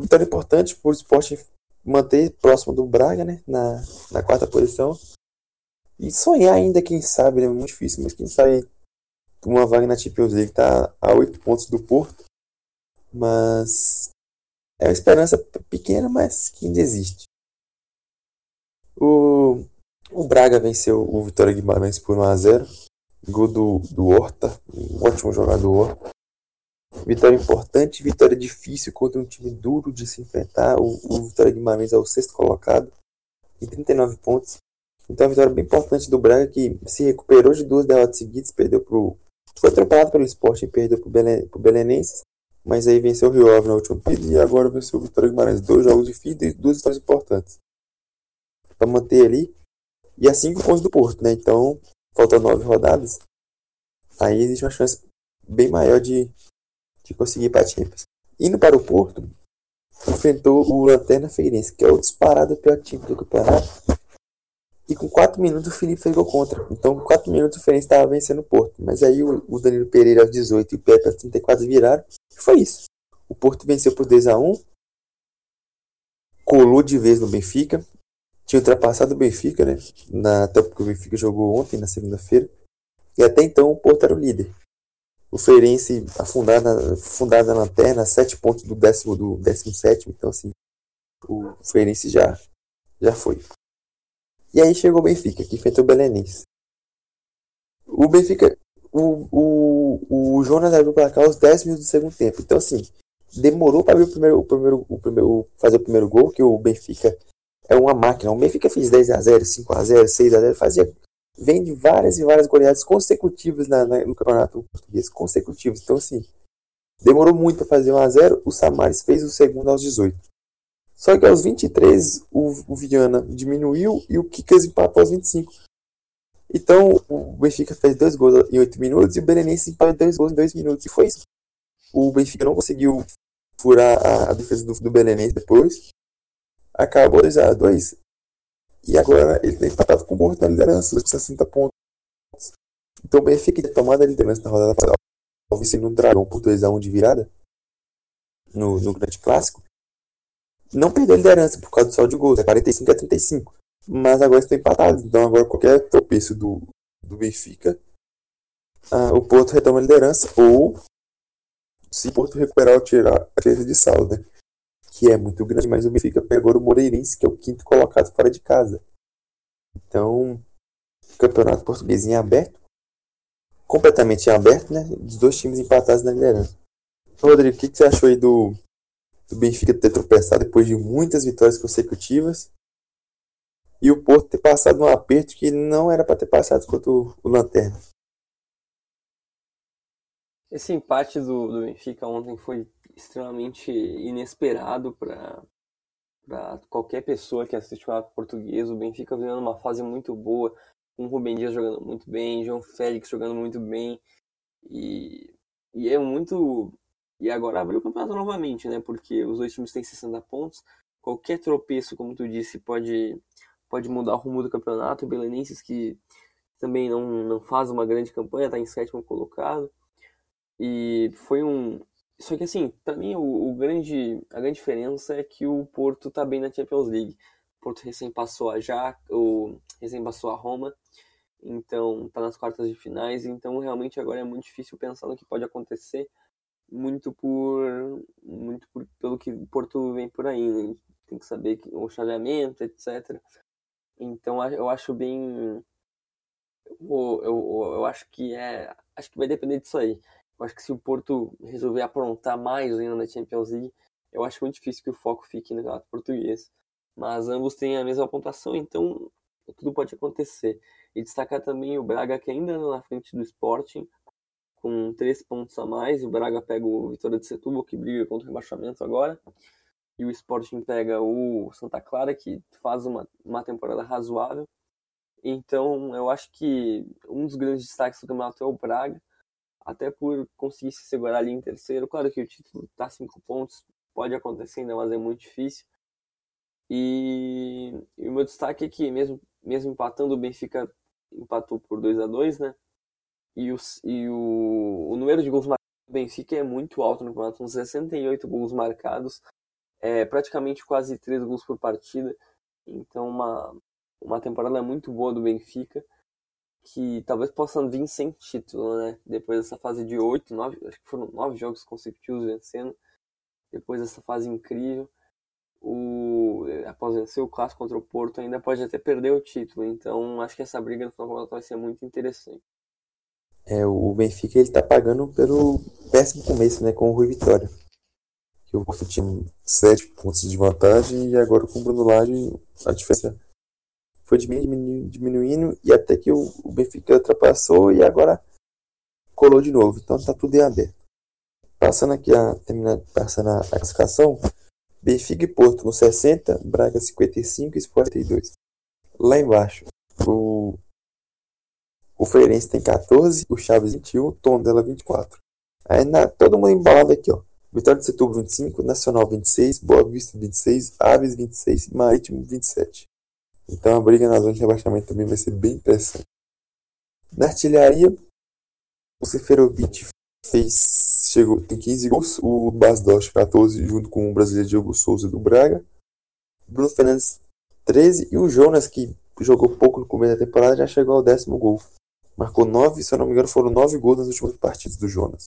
vitória importante o esporte manter próximo do Braga, né? Na, na quarta posição. E sonhar ainda, quem sabe, né? Muito difícil, mas quem sabe uma vaga na Champions League tá a 8 pontos do Porto. Mas é uma esperança pequena, mas que ainda existe. O, o Braga venceu o Vitória Guimarães por 1x0. Gol do, do Horta, um ótimo jogador. Vitória importante, vitória difícil contra um time duro de se enfrentar. O, o Vitória Guimarães é o sexto colocado, em 39 pontos. Então, é uma vitória bem importante do Braga que se recuperou de duas derrotas seguidas, perdeu pro. Foi atropelado pelo esporte e perdeu Belen, pro Belenenses. Mas aí venceu o Rio Ave na última partida e agora venceu o Vitória Guimarães. Dois jogos difíceis e duas vitórias importantes. Para manter ali. E a cinco pontos do Porto, né? Então, faltam nove rodadas. Aí existe uma chance bem maior de, de conseguir para a Champions. Indo para o Porto, enfrentou o Lanterna Feirense, que é o disparado pior time do campeonato. E com 4 minutos o Felipe fez gol contra. Então, com 4 minutos o Feirense estava vencendo o Porto. Mas aí o, Danilo Pereira aos 18 e o Pepe aos 34 viraram. Foi isso. O Porto venceu por 2 a 1 Colou de vez no Benfica. Tinha ultrapassado o Benfica, né? Na, até porque o Benfica jogou ontem, na segunda-feira. E até então o Porto era o líder. O Feirense afundado, na lanterna, 7 pontos do décimo do 17. Então, assim, o Feirense já, já foi. E aí chegou o Benfica, que enfrentou o Belenense. O Benfica o, o, o Jonas abriu para cá aos 10 minutos do segundo tempo. Então, assim, demorou para abrir o primeiro, o primeiro, o primeiro, fazer o primeiro gol, que o Benfica é uma máquina. O Benfica fez 10 a 0 5 a 0 6 a 0 fazia. Vem várias e várias goleadas consecutivas na, na, no campeonato português. Consecutivas. Então, assim, demorou muito para fazer 1 a 0 O Samaris fez o segundo aos 18. Só que aos 23, o, o Viana diminuiu e o Kikas empatou aos 25. Então, o Benfica fez dois gols em oito minutos e o Belenense empatou dois gols em dois minutos. E foi isso. O Benfica não conseguiu furar a, a defesa do, do Belenense depois. Acabou 2x2. E agora ele tem empatado com o Porto na liderança, com 60 pontos. Então o Benfica tinha tomado a liderança na rodada passada vencendo no Dragão por 2x1 de virada no, no Grande Clássico. Não perdeu a liderança por causa do saldo de gols, é 45 a 35. Mas agora estão empatados, então agora qualquer tropeço do, do Benfica, ah, o Porto retoma a liderança, ou se o Porto recuperar tirar a diferença de saldo, né? que é muito grande, mas o Benfica pegou o Moreirense, que é o quinto colocado fora de casa. Então, campeonato português em aberto, completamente em aberto, né? Dos dois times empatados na liderança. Rodrigo, o que, que você achou aí do, do Benfica ter tropeçado depois de muitas vitórias consecutivas e o Porto ter passado um aperto que não era para ter passado contra o, o Lanterna? Esse empate do, do Benfica ontem foi extremamente inesperado para qualquer pessoa que assiste o português. O Benfica vivendo uma fase muito boa, com o Rubem Dias jogando muito bem, João Félix jogando muito bem. E, e é muito. E agora abriu o campeonato novamente, né? Porque os dois times têm 60 pontos. Qualquer tropeço, como tu disse, pode, pode mudar o rumo do campeonato. O Belenenses, que também não, não faz uma grande campanha, está em sétimo colocado. E foi um, só que assim, para mim o, o, grande, a grande diferença é que o Porto tá bem na Champions League. O Porto recém passou a já, o recém passou a Roma, então tá nas quartas de finais, então realmente agora é muito difícil pensar no que pode acontecer, muito por muito por, pelo que Porto vem por aí, né? Tem que saber que, o chaveamento, etc. Então eu acho bem eu, eu, eu acho que é acho que vai depender disso aí. Eu acho que se o Porto resolver aprontar mais ainda na Champions League, eu acho muito difícil que o foco fique no campeonato português. Mas ambos têm a mesma pontuação, então tudo pode acontecer. E destacar também o Braga, que ainda na frente do Sporting, com três pontos a mais. O Braga pega o Vitória de Setúbal, que briga contra o rebaixamento agora. E o Sporting pega o Santa Clara, que faz uma, uma temporada razoável. Então, eu acho que um dos grandes destaques do campeonato é o Braga até por conseguir se segurar ali em terceiro. Claro que o título está cinco pontos, pode acontecer ainda, mas é muito difícil. E, e, o meu destaque é que, mesmo, mesmo empatando, o Benfica empatou por 2 a 2 né? E, os, e o, o número de gols marcados do Benfica é muito alto no campeonato, são 68 gols marcados, é, praticamente quase 3 gols por partida. Então, uma, uma temporada muito boa do Benfica que talvez possam vir sem título, né? Depois dessa fase de oito, nove, acho que foram nove jogos consecutivos vencendo. Depois dessa fase incrível, o, após vencer o clássico contra o Porto, ainda pode até perder o título. Então, acho que essa briga no final vai ser muito interessante. É, o Benfica ele tá pagando pelo péssimo começo, né, com o Rui Vitória. Que o Porto tinha sete pontos de vantagem e agora com o Bruno Lage a diferença foi diminuindo, diminuindo e até que o, o Benfica ultrapassou e agora colou de novo. Então tá tudo em aberto. Passando aqui a terminar, passando a, a classificação, Benfica e Porto no 60, Braga 55 e Sport 32. Lá embaixo, o o Feirense tem 14, o Chaves 21, Tondela 24. Aí na, todo mundo embalado aqui, ó. Vitória de Setúbal 25, Nacional 26, Boa Vista 26, Aves 26 e Marítimo 27. Então a briga na zona de rebaixamento também vai ser bem interessante. Na artilharia, o Seferovic fez, chegou, tem 15 gols, o Basdosh 14, junto com o brasileiro Diogo Souza do Braga. Bruno Fernandes 13 e o Jonas, que jogou pouco no começo da temporada, já chegou ao décimo gol. Marcou 9, se eu não me engano, foram 9 gols nas últimas partidas do Jonas.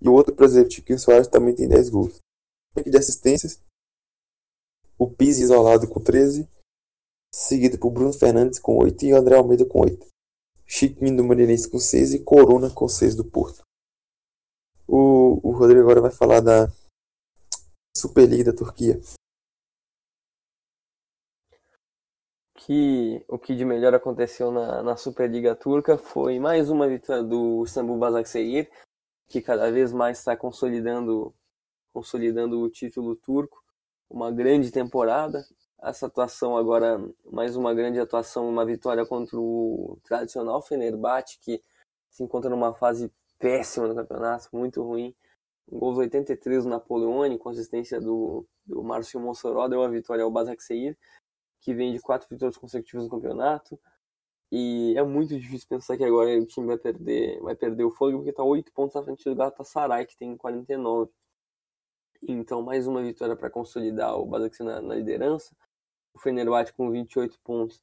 E o outro brasileiro, Tiquinho Soares, também tem 10 gols. De assistências, o Pizzi isolado com 13 seguido por Bruno Fernandes com 8 e André Almeida com 8. Chiquinho do Moreirense com 6 e Corona com 6 do Porto. O, o Rodrigo agora vai falar da Superliga da Turquia. Que, o que de melhor aconteceu na, na Superliga Turca foi mais uma vitória do Istambul Basaksehir, que cada vez mais está consolidando, consolidando o título turco. Uma grande temporada, essa atuação agora, mais uma grande atuação, uma vitória contra o tradicional Fenerbahçe, que se encontra numa fase péssima no campeonato, muito ruim. Um gol 83 do Napoleone, com assistência do, do Márcio Mossoró, deu uma vitória ao Basaksehir, que vem de quatro vitórias consecutivas no campeonato. E é muito difícil pensar que agora o time vai perder, vai perder o fôlego, porque está 8 pontos à frente do Galatasaray, que tem 49. Então, mais uma vitória para consolidar o Basaksehir na, na, liderança. O Fenerbahçe com 28 pontos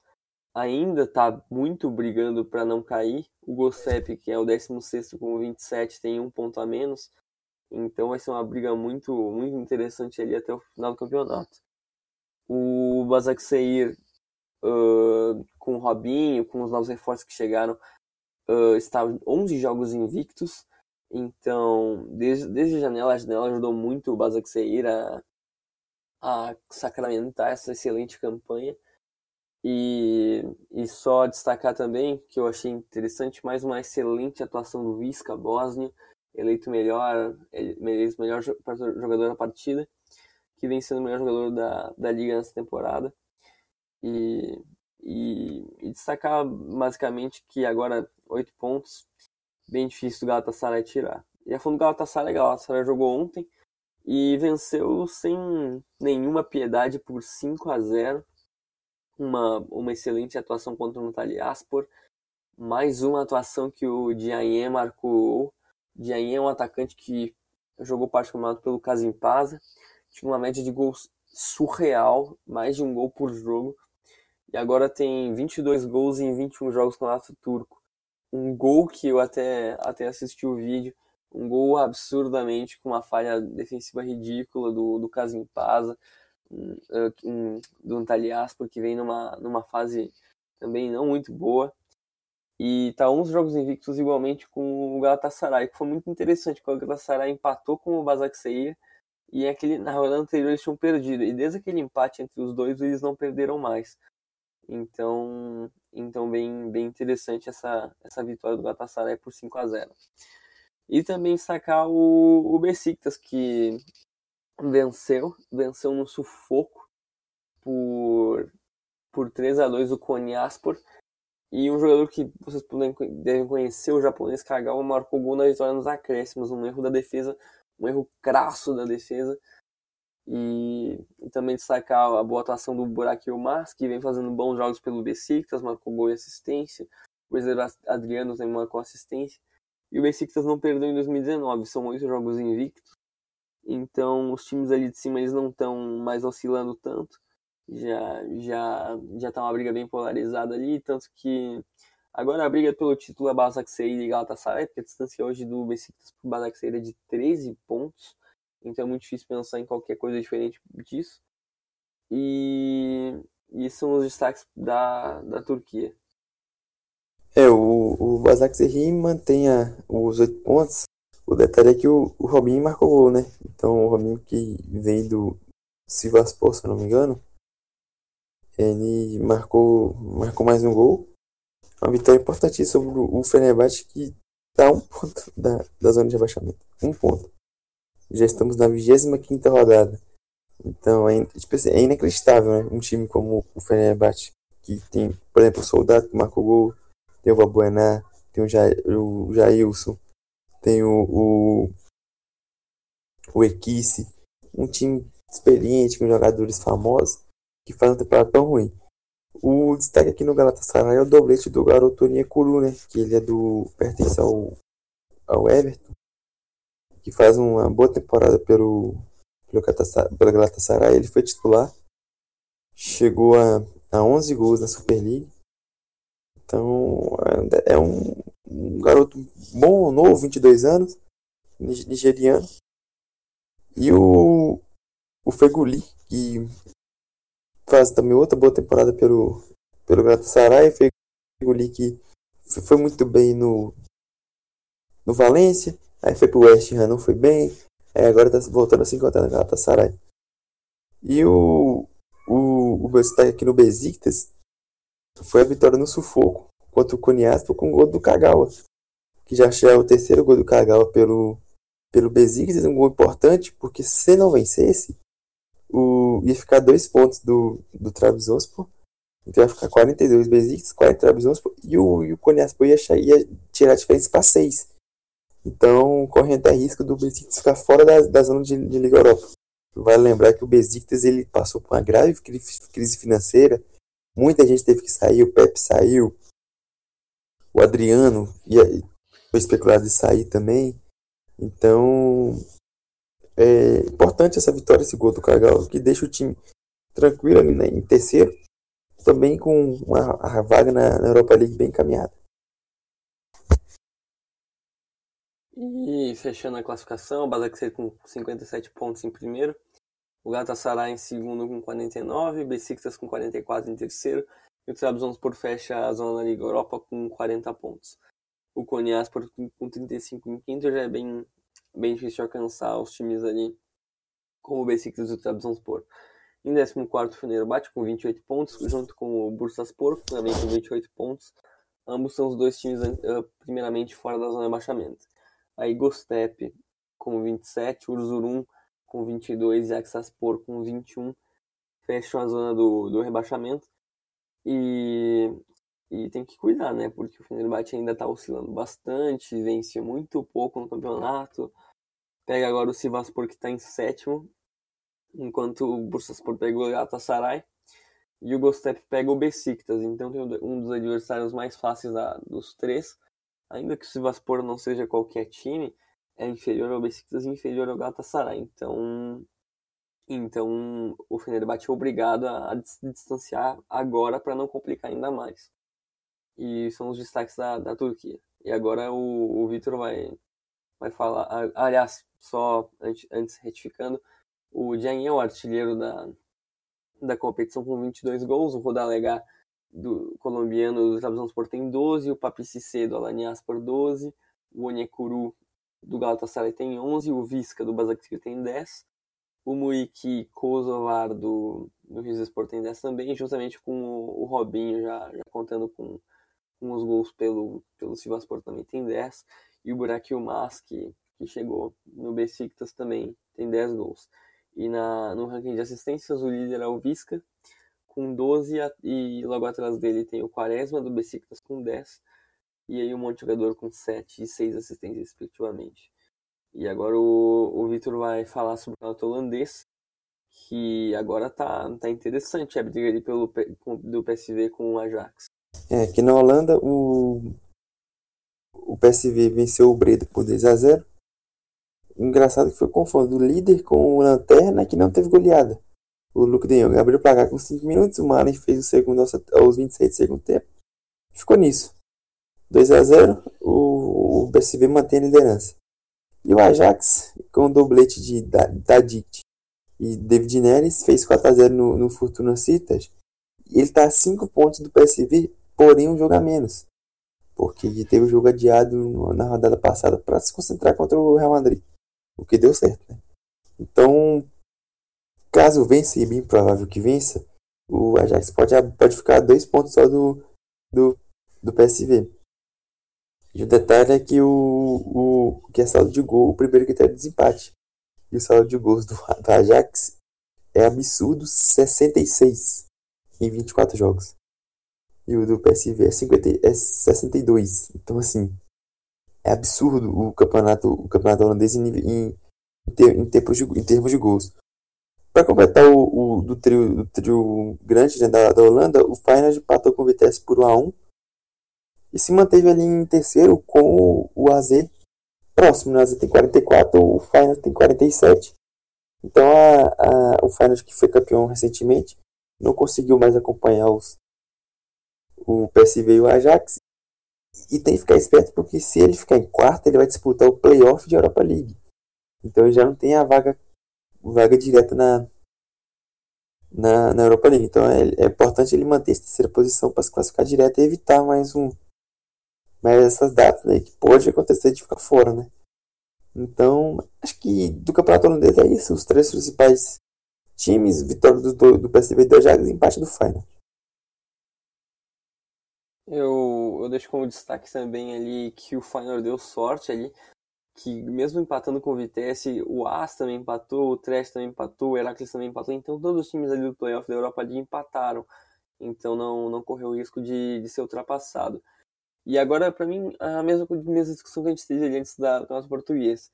ainda está muito brigando para não cair. O Gosep, que é o 16 com 27, tem um ponto a menos. Então vai ser uma briga muito, muito interessante ali até o final do campeonato. O Basaksehir uh, com o Robinho, com os novos reforços que chegaram, uh, está 11 jogos invictos. Então, desde, desde a janela, a janela ajudou muito o Basaksehir a, a sacramentar essa excelente campanha. E, e só destacar também que eu achei interessante mais uma excelente atuação do Visca Bosnia, eleito melhor, eleito melhor jogador da partida, que vem sendo o melhor jogador da, da liga nessa temporada. E, e, e destacar basicamente que agora oito pontos, bem difícil do Galatasaray tirar. E a fundo do Galatasaray, o Galatasaray jogou ontem e venceu sem nenhuma piedade por 5 a 0 uma, uma excelente atuação contra o Aspor. Mais uma atuação que o Diagne marcou. Diagne é um atacante que jogou parte do pelo Casimpasa. Tinha uma média de gols surreal, mais de um gol por jogo. E agora tem 22 gols em 21 jogos com o Turco. Um gol que eu até, até assisti o vídeo. Um gol absurdamente com uma falha defensiva ridícula do, do Casimpasa um, do Antalias, porque vem numa, numa fase também não muito boa. E tá 11 jogos invictos igualmente com o Galatasaray, que foi muito interessante, porque o Galatasaray empatou com o Basaksehir e aquele, na rodada anterior eles tinham perdido. E desde aquele empate entre os dois, eles não perderam mais. Então, então bem, bem interessante essa, essa vitória do Galatasaray por 5 a 0 E também sacar o, o Besiktas, que venceu, venceu no sufoco por, por 3 a 2 o Konyaspor. E um jogador que vocês devem conhecer, o japonês Kagawa, marcou gol na vitória nos acréscimos, um erro da defesa, um erro crasso da defesa. E, e também destacar a boa atuação do Burak Yilmaz, que vem fazendo bons jogos pelo Besiktas, marcou gol e assistência. O brasileiro Adriano também marcou assistência. E o Besiktas não perdeu em 2019, são oito jogos invictos. Então os times ali de cima eles não estão mais oscilando tanto. Já já já tá uma briga bem polarizada ali, tanto que agora a briga pelo título é Basaksehir e Galatasaray, porque a distância hoje do Besiktas para o Basaksehir é de 13 pontos. Então é muito difícil pensar em qualquer coisa diferente disso. E, e são os destaques da, da Turquia. É, o, o Basaksehir mantém os oito pontos, o detalhe é que o, o Robinho marcou gol, né? Então o Robinho que vem do Sivaspor, se eu não me engano, ele marcou, marcou mais um gol. Uma vitória importantíssima sobre o Fenerbahçe que está um ponto da, da zona de rebaixamento. Um ponto. Já estamos na 25 rodada. Então é, tipo assim, é inacreditável, né? Um time como o Fenerbahçe, que tem, por exemplo, o Soldado que marcou gol, tem o Vabuená, tem o, Jair, o Jailson, tem o, o, o Equice, um time experiente, com jogadores famosos, que faz uma temporada tão ruim. O destaque aqui no Galatasaray é o doblete do garoto Onyekuru, né? Que ele é do. pertence ao, ao Everton. Que faz uma boa temporada pelo, pelo, Galatasaray, pelo Galatasaray. Ele foi titular. Chegou a, a 11 gols na Super League. Então é um, um garoto bom, novo, 22 anos, nigeriano. E o, o Feguli, que faz também outra boa temporada pelo, pelo Galatasaray. Feguli que foi muito bem no, no Valência, aí foi pro West Ham, não foi bem, aí agora tá voltando a se encontrar no Galatasaray. E o, o, o meu destaque aqui no Besiktas foi a vitória no sufoco contra o Cunhaspo com o gol do Kagawa, que já é o terceiro gol do Kagawa pelo, pelo Besiktas, um gol importante, porque se não vencesse, o, ia ficar dois pontos do, do Trabzonspor, então ia ficar 42 Besiktas, 40 Trabzonspor, e o, e o Konyaspor ia, ia tirar a diferença para 6. Então, corre até risco do Besiktas ficar fora da, da zona de, de Liga Europa. Vale lembrar que o Besiktas ele passou por uma grave crise financeira, muita gente teve que sair, o Pep saiu, o Adriano ia, foi especulado de sair também. Então, é importante essa vitória, esse gol do Cagal, que deixa o time tranquilo ali né, em terceiro, também com uma, a vaga na, na Europa League bem encaminhada. E fechando a classificação, o Basaksehir com 57 pontos em primeiro, o Galatasaray em segundo com 49, o Besiktas com 44 em terceiro e o Trabzonspor fecha a zona da Liga Europa com 40 pontos. O Konyaspor com 35 em quinto já é bem, bem difícil alcançar os times ali como o Besiktas e o Trabzonspor. Em 14 o Fenerbahçe com 28 pontos, junto com o Bursaspor também com 28 pontos. Ambos são os dois times uh, primeiramente fora da zona de abaixamento. Aí Gostep com 27, Urzurum com 22 e Aksaspor com 21 fecham a zona do, do rebaixamento. E, e tem que cuidar, né? Porque o Fenerbahçe ainda está oscilando bastante, vence muito pouco no campeonato. Pega agora o Sivaspor que está em sétimo, enquanto o Bursaspor pega o Galatasaray e o Gostep pega o Besiktas. Então tem um dos adversários mais fáceis da, dos três ainda que o Sivaspor não seja qualquer time, é inferior ao Besiktas e inferior ao Galatasaray. Então, então o Fenerbahçe é obrigado a, se distanciar agora para não complicar ainda mais. E são os destaques da, da Turquia. E agora o, o Vitor vai, vai falar. Aliás, só antes, antes retificando, o Diagne é o artilheiro da, da competição com 22 gols, o Rodalega do colombiano do Trabzonspor tem 12, o Papi do Alanias por 12, o Onyekuru do Galatasaray tem 11, o Visca do Basaksehir tem 10, o Muiki Kosovar do, do Rizespor tem 10 também, justamente com o, o Robinho já, já contando com, com os gols pelo, pelo Sivaspor também tem 10, e o Burak Yilmaz, que, que chegou no Besiktas também tem 10 gols. E na, no ranking de assistências, o líder é o Visca, com 12 e logo atrás dele tem o Quaresma do Besiktas com 10 e aí um monte jogador com 7 e 6 assistências respectivamente. E agora o, o Vitor vai falar sobre o campeonato holandês, que agora tá, tá interessante a briga ali pelo, do PSV com o Ajax. É, aqui na Holanda o, o PSV venceu o Breda por 2 a 0 Engraçado que foi confronto do líder com o Lanterna que não teve goleada. O Luke de Jong abriu o placar com 5 minutos, o Malen fez o segundo aos 26 do segundo tempo. Ficou nisso. 2 a 0 o, o PSV mantém a liderança. E o Ajax, com o doblete de Tadic e David Neres, fez 4 a 0 no, no Fortuna Citas. E ele está a 5 pontos do PSV, porém um jogo a menos. Porque teve o jogo adiado na rodada passada para se concentrar contra o Real Madrid. O que deu certo, né? Então, Caso vença, e bem provável que vença, o Ajax pode, pode ficar dois pontos só do, do, do PSV. E o detalhe é que o, o que é saldo de gol, o primeiro critério de desempate. E o saldo de gols do, do Ajax é absurdo 66 em 24 jogos. E o do PSV é, 50, é 62. Então assim, é absurdo o campeonato, o campeonato holandês em, em, em, de, em termos de gols. Para completar o, o, do, trio, do trio grande né, da, da Holanda, o Feyenoord empatou com o Vitesse por 1 a 1 e se manteve ali em terceiro com o, o AZ próximo. Né? O AZ tem 44, o Feyenoord tem 47. Então a, a, o Feyenoord que foi campeão recentemente não conseguiu mais acompanhar os, o PSV e o Ajax. E tem que ficar esperto porque se ele ficar em quarto, ele vai disputar o playoff de Europa League. Então ele já não tem a vaga vaga direta na, na, na Europa League. Então é, é importante ele manter essa terceira posição para se classificar direto e evitar mais um mais essas datas né, que pode acontecer de ficar fora, né? Então, acho que do campeonato holandês é isso. Os três principais times, vitória do, do, PSV e do Ajax, empate do Final. Eu, eu deixo como destaque também ali que o Final deu sorte ali que mesmo empatando com o Vitesse, o As também empatou, o Trash também empatou, o Heracles também empatou, então todos os times ali do playoff da Europa League empataram, então não, não correu o risco de, de ser ultrapassado. E agora, para mim, a mesma, a mesma discussão que a gente teve ali antes da, do nosso português,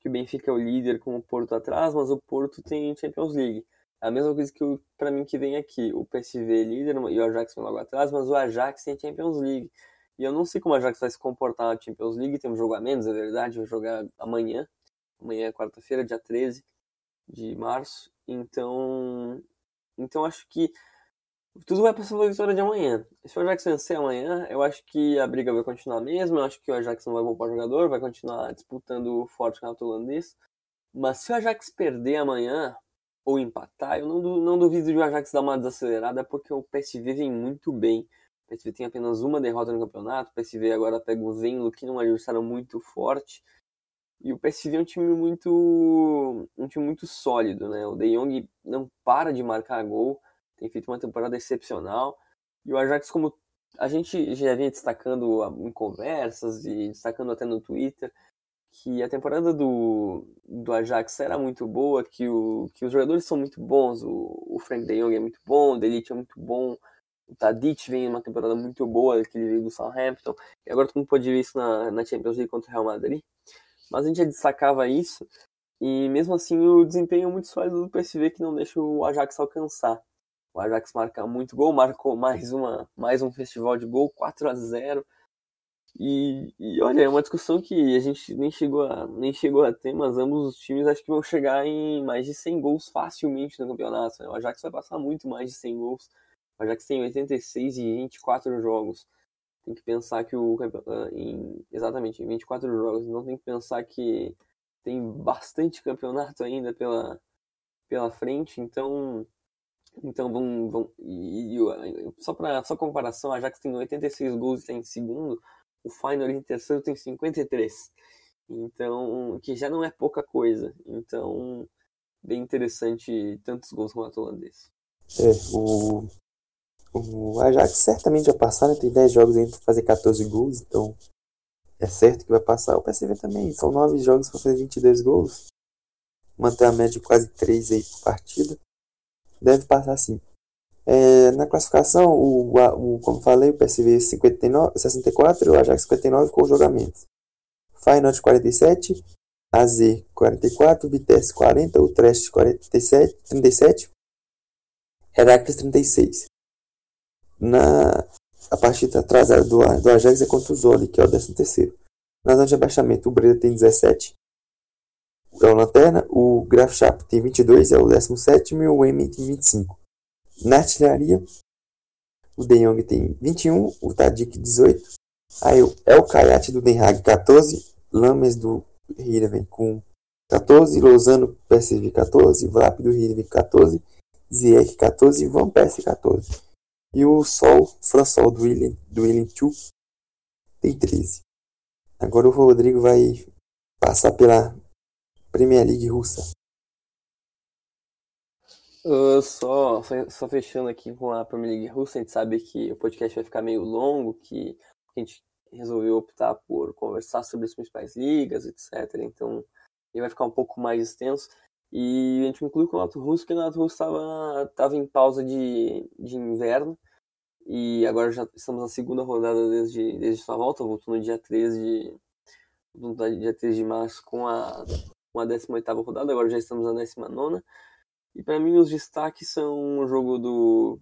que o Benfica é o líder com o Porto atrás, mas o Porto tem Champions League. A mesma coisa que para mim que vem aqui, o PSV é líder e o Ajax vem logo atrás, mas o Ajax tem Champions League. E eu não sei como a Ajax vai se comportar na Champions League, tem um jogo a menos, é verdade, vai jogar amanhã. Amanhã é quarta-feira, dia 13 de março. Então, então acho que tudo vai passar pela vitória de amanhã. Se o Ajax vencer amanhã, eu acho que a briga vai continuar mesmo. Eu acho que o Ajax não vai poupar jogador, vai continuar disputando o forte campeonato holandês. Mas se o Ajax perder amanhã, ou empatar, eu não, não duvido de o Ajax dar uma desacelerada, porque o PSV vem muito bem. O PSV tem apenas uma derrota no campeonato. O PSV agora pega o Venlo, que não é um adversário muito forte. E o PSV é um time muito um time muito sólido, né? O De Jong não para de marcar gol, tem feito uma temporada excepcional. E o Ajax, como a gente já vinha destacando em conversas e destacando até no Twitter, que a temporada do, do Ajax era muito boa, que, o, que os jogadores são muito bons, o, o Frank De Jong é muito bom, o Delite é muito bom, o Tadic vem uma temporada muito boa, que ele veio do Southampton, e agora todo mundo pode ver isso na, na Champions League contra o Real Madrid. Mas a gente já destacava isso, e mesmo assim o desempenho é muito sólido do PSV que não deixa o Ajax alcançar. O Ajax marca muito gol, marcou mais, uma, mais um festival de gol, 4 a 0 e, e, olha, é uma discussão que a gente nem chegou, a, nem chegou a ter, mas ambos os times acho que vão chegar em mais de 100 gols facilmente no campeonato. Né? O Ajax vai passar muito mais de 100 gols. O Ajax tem 86 e 24 jogos. Tem que pensar que o ah, em exatamente em 24 jogos, não tem que pensar que tem bastante campeonato ainda pela, pela frente, então então vão, vão e, e, só para só comparação, a Ajax tem 86 gols e está em segundo, o Feyenoord em terceiro tem 53. Então, que já não é pouca coisa. Então, bem interessante tantos gols com o holandês. É, o, o Ajax certamente vai passar, né? Tem 10 jogos ainda para fazer 14 gols, então é certo que vai passar. O PSV também, são 9 jogos para fazer 22 gols. Manter a média de quase 3 aí por partida. Deve passar sim. É, na classificação, o, o, como falei, o PSV 59, 64 e o Ajax 59 com jogamentos. Feyenoord 47, AZ 44, Vitesse 40, Utrecht 47, 37, Heracles 36. Na, a partida atrasada do, do Ajax é contra o Zoli, que é o 13 terceiro. Na zona de abaixamento, o Breda tem 17, é o Lanterna, o Graf tem 22, é o 17 e o M tem 25. Na artilharia, o De Jong tem 21, o Tadic 18. Aí o El Kayat do Den Haag 14, Lames do Heerenveen com 14, Lozano PSV 14, Vlap do Heerenveen 14, Ziyech 14 e Van Persie 14. E o Sol, Fransol do William, do William Chu tem 13. Agora o Rodrigo vai passar pela Premier League russa. Uh, só, só fechando aqui com a Premier League russa, a gente sabe que o podcast vai ficar meio longo, que a gente resolveu optar por conversar sobre as principais ligas, etc. Então ele vai ficar um pouco mais extenso. E a gente inclui o Campeonato Russo, porque o Campeonato Russo estava tava em pausa de, de inverno. E agora já estamos na segunda rodada desde, desde sua volta, voltou no dia 13 de, no dia 13 de março com a, com a 18 rodada, agora já estamos na 19 e para mim os destaques são o jogo do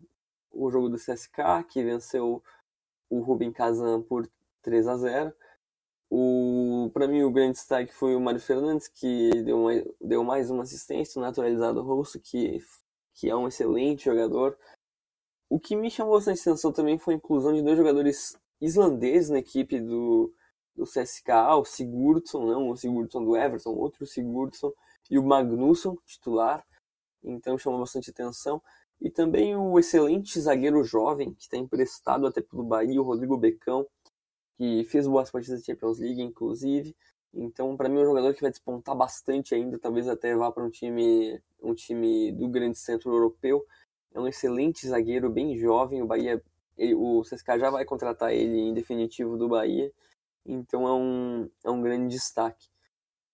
o jogo do CSK, que venceu o Rubin Kazan por 3 a 0. O para mim o grande destaque foi o Mário Fernandes, que deu, uma, deu mais uma assistência, naturalizado russo, que que é um excelente jogador. O que me chamou bastante atenção também foi a inclusão de dois jogadores islandeses na equipe do, do CSK, o Sigurdsson, não o Sigurdsson do Everton, outro Sigurdsson, e o Magnusson, titular então chamou bastante atenção. E também o excelente zagueiro jovem, que está emprestado até pelo Bahia, o Rodrigo Becão, que fez boas partidas da Champions League, inclusive. Então, para mim, é um jogador que vai despontar bastante ainda, talvez até vá para um time, um time do grande centro europeu. É um excelente zagueiro, bem jovem. O Bahia, ele, o CSKA já vai contratar ele em definitivo do Bahia. Então, é um, é um grande destaque.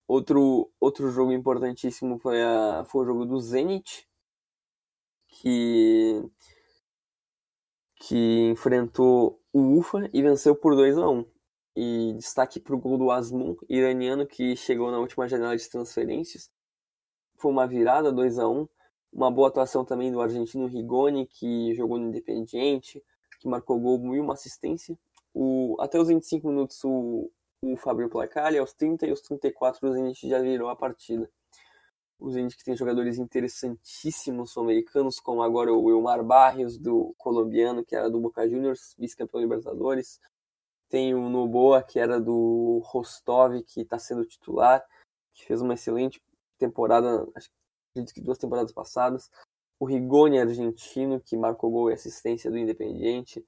Outro, outro jogo importantíssimo foi, a, foi o jogo do Zenit, que, que enfrentou o UFA e venceu por 2 a 1 E destaque para o gol do Asmun, iraniano, que chegou na última janela de transferências. Foi uma virada 2 a 1 Uma boa atuação também do argentino Rigoni, que jogou no Independiente, que marcou gol e uma assistência. O, até os 25 minutos o, o Fabio placar e aos 30 e aos 34 o Zenit já virou a partida. O Zenit que tem jogadores interessantíssimos sul-americanos, como agora o Wilmar Barrios, do colombiano, que era do Boca Juniors, vice-campeão Libertadores. Tem o Noboa, que era do Rostov, que está sendo titular, que fez uma excelente temporada, acho que duas temporadas passadas. O Rigoni, argentino, que marcou gol e assistência do Independiente.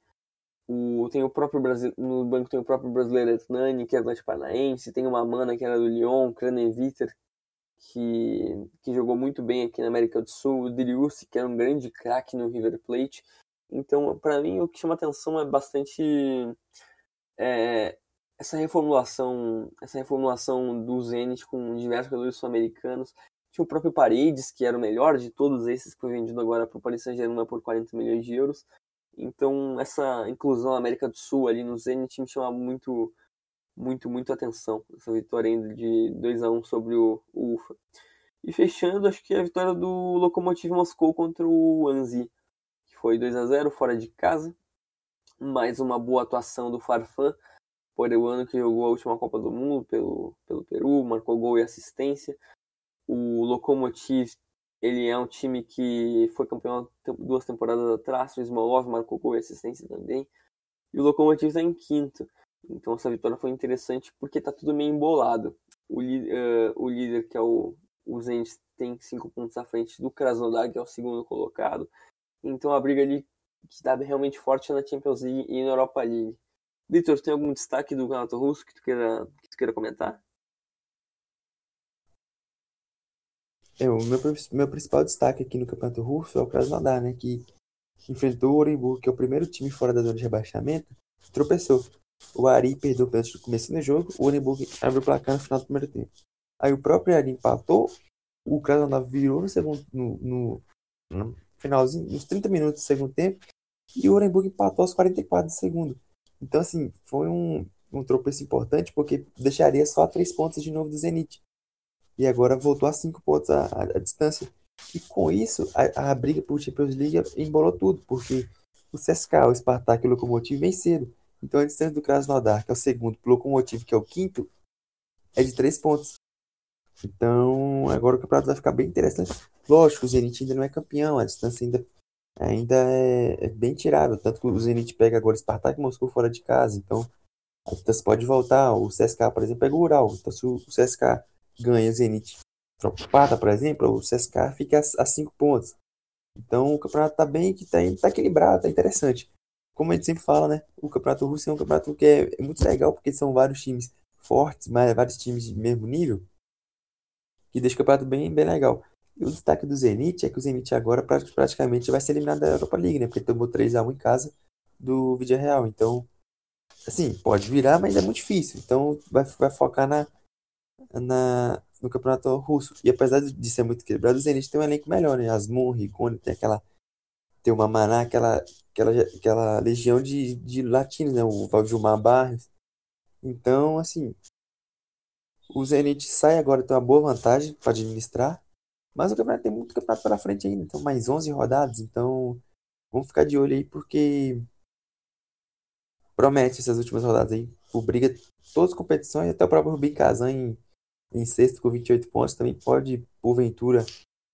O, tem o próprio Brasil, no banco tem o próprio brasileiro Etnani, que é do Paranaense. Tem uma Mana, que era do Lyon, Craneviter, que, que jogou muito bem aqui na América do Sul. O Driussi, que era um grande craque no River Plate. Então, para mim, o que chama atenção é bastante é, essa reformulação, essa reformulação do Zenit com diversos jogadores sul-americanos. Tinha o próprio Paredes, que era o melhor de todos esses, que foi vendido agora para o Paris Saint-Germain por 40 milhões de euros. Então, essa inclusão da América do Sul ali no Zenit me chama muito, muito, muito atenção. Essa vitória ainda de 2 a 1 sobre o, o UFA. E fechando, acho que a vitória do Lokomotiv Moscou contra o Anzi, que foi 2 a 0 fora de casa mais uma boa atuação do Farfan, por o ano que jogou a última Copa do Mundo pelo, pelo Peru, marcou gol e assistência. O Lokomotiv, ele é um time que foi campeão duas temporadas atrás, o Smolov marcou gol e assistência também. E o Lokomotiv está em quinto. Então essa vitória foi interessante porque está tudo meio embolado. O, uh, o líder, que é o, o Zenit, tem cinco pontos à frente do Krasnodar, que é o segundo colocado. Então a briga ali que está realmente forte na Champions League e na Europa League. Vitor, tem algum destaque do Campeonato Russo que tu queira, que tu queira comentar? É, o meu, meu principal destaque aqui no Campeonato Russo é o Krasnodar, né, que enfrentou o Orenburg, que é o primeiro time fora da zona de rebaixamento, tropeçou. O Ari perdeu o pênalti no começo do jogo, o Orenburg abriu o placar no final do primeiro tempo. Aí o próprio Ari empatou, o Krasnodar virou no segundo, no, no, no finalzinho, nos 30 minutos do segundo tempo, e o Orenburg empatou aos 44 do segundo. Então, assim, foi um, um tropeço importante, porque deixaria só três pontos de novo do Zenit. E agora voltou a cinco pontos a, a, a distância. E com isso, a, a, briga por Champions League embolou tudo, porque o CSKA, o Spartak e o Lokomotiv venceram. Então a distância do Krasnodar, que é o segundo, para o Lokomotiv, que é o quinto, é de três pontos. Então, agora o campeonato vai ficar bem interessante. Lógico, o Zenit ainda não é campeão, a distância ainda, ainda é, é bem tirável. Tanto que o Zenit pega agora o Spartak Moscou fora de casa, então a distância pode voltar. O CSK, por exemplo, pega o Ural. Então, se o CSK ganha Zenit empata, por exemplo, o CSK fica a 5 pontos. Então, o campeonato está bem, que tá, tá equilibrado, está interessante. Como a gente sempre fala, né? O campeonato russo é um campeonato que é, é muito legal, porque são vários times fortes, mas vários times de mesmo nível que deixa o campeonato bem, bem legal. E o destaque do Zenit é que o Zenit agora praticamente vai ser eliminado da Europa League, né? Porque tomou 3x1 em casa do Vídeo Real. Então, assim, pode virar, mas é muito difícil. Então, vai, vai focar na, na, no campeonato russo. E apesar de ser muito equilibrado, o Zenit tem um elenco melhor, né? Asmun, Ricone, tem aquela. Tem uma Maná, aquela, aquela, aquela legião de, de latinos, né? O Valdilmar Barros. Então, assim, o Zenit sai agora, tem uma boa vantagem para administrar. Mas o campeonato tem muito campeonato pela frente ainda. Então, mais 11 rodadas. Então, vamos ficar de olho aí, porque promete essas últimas rodadas aí. Por briga, todas as competições, até o próprio Rubim Kazan em, em sexto com 28 pontos. Também pode, porventura,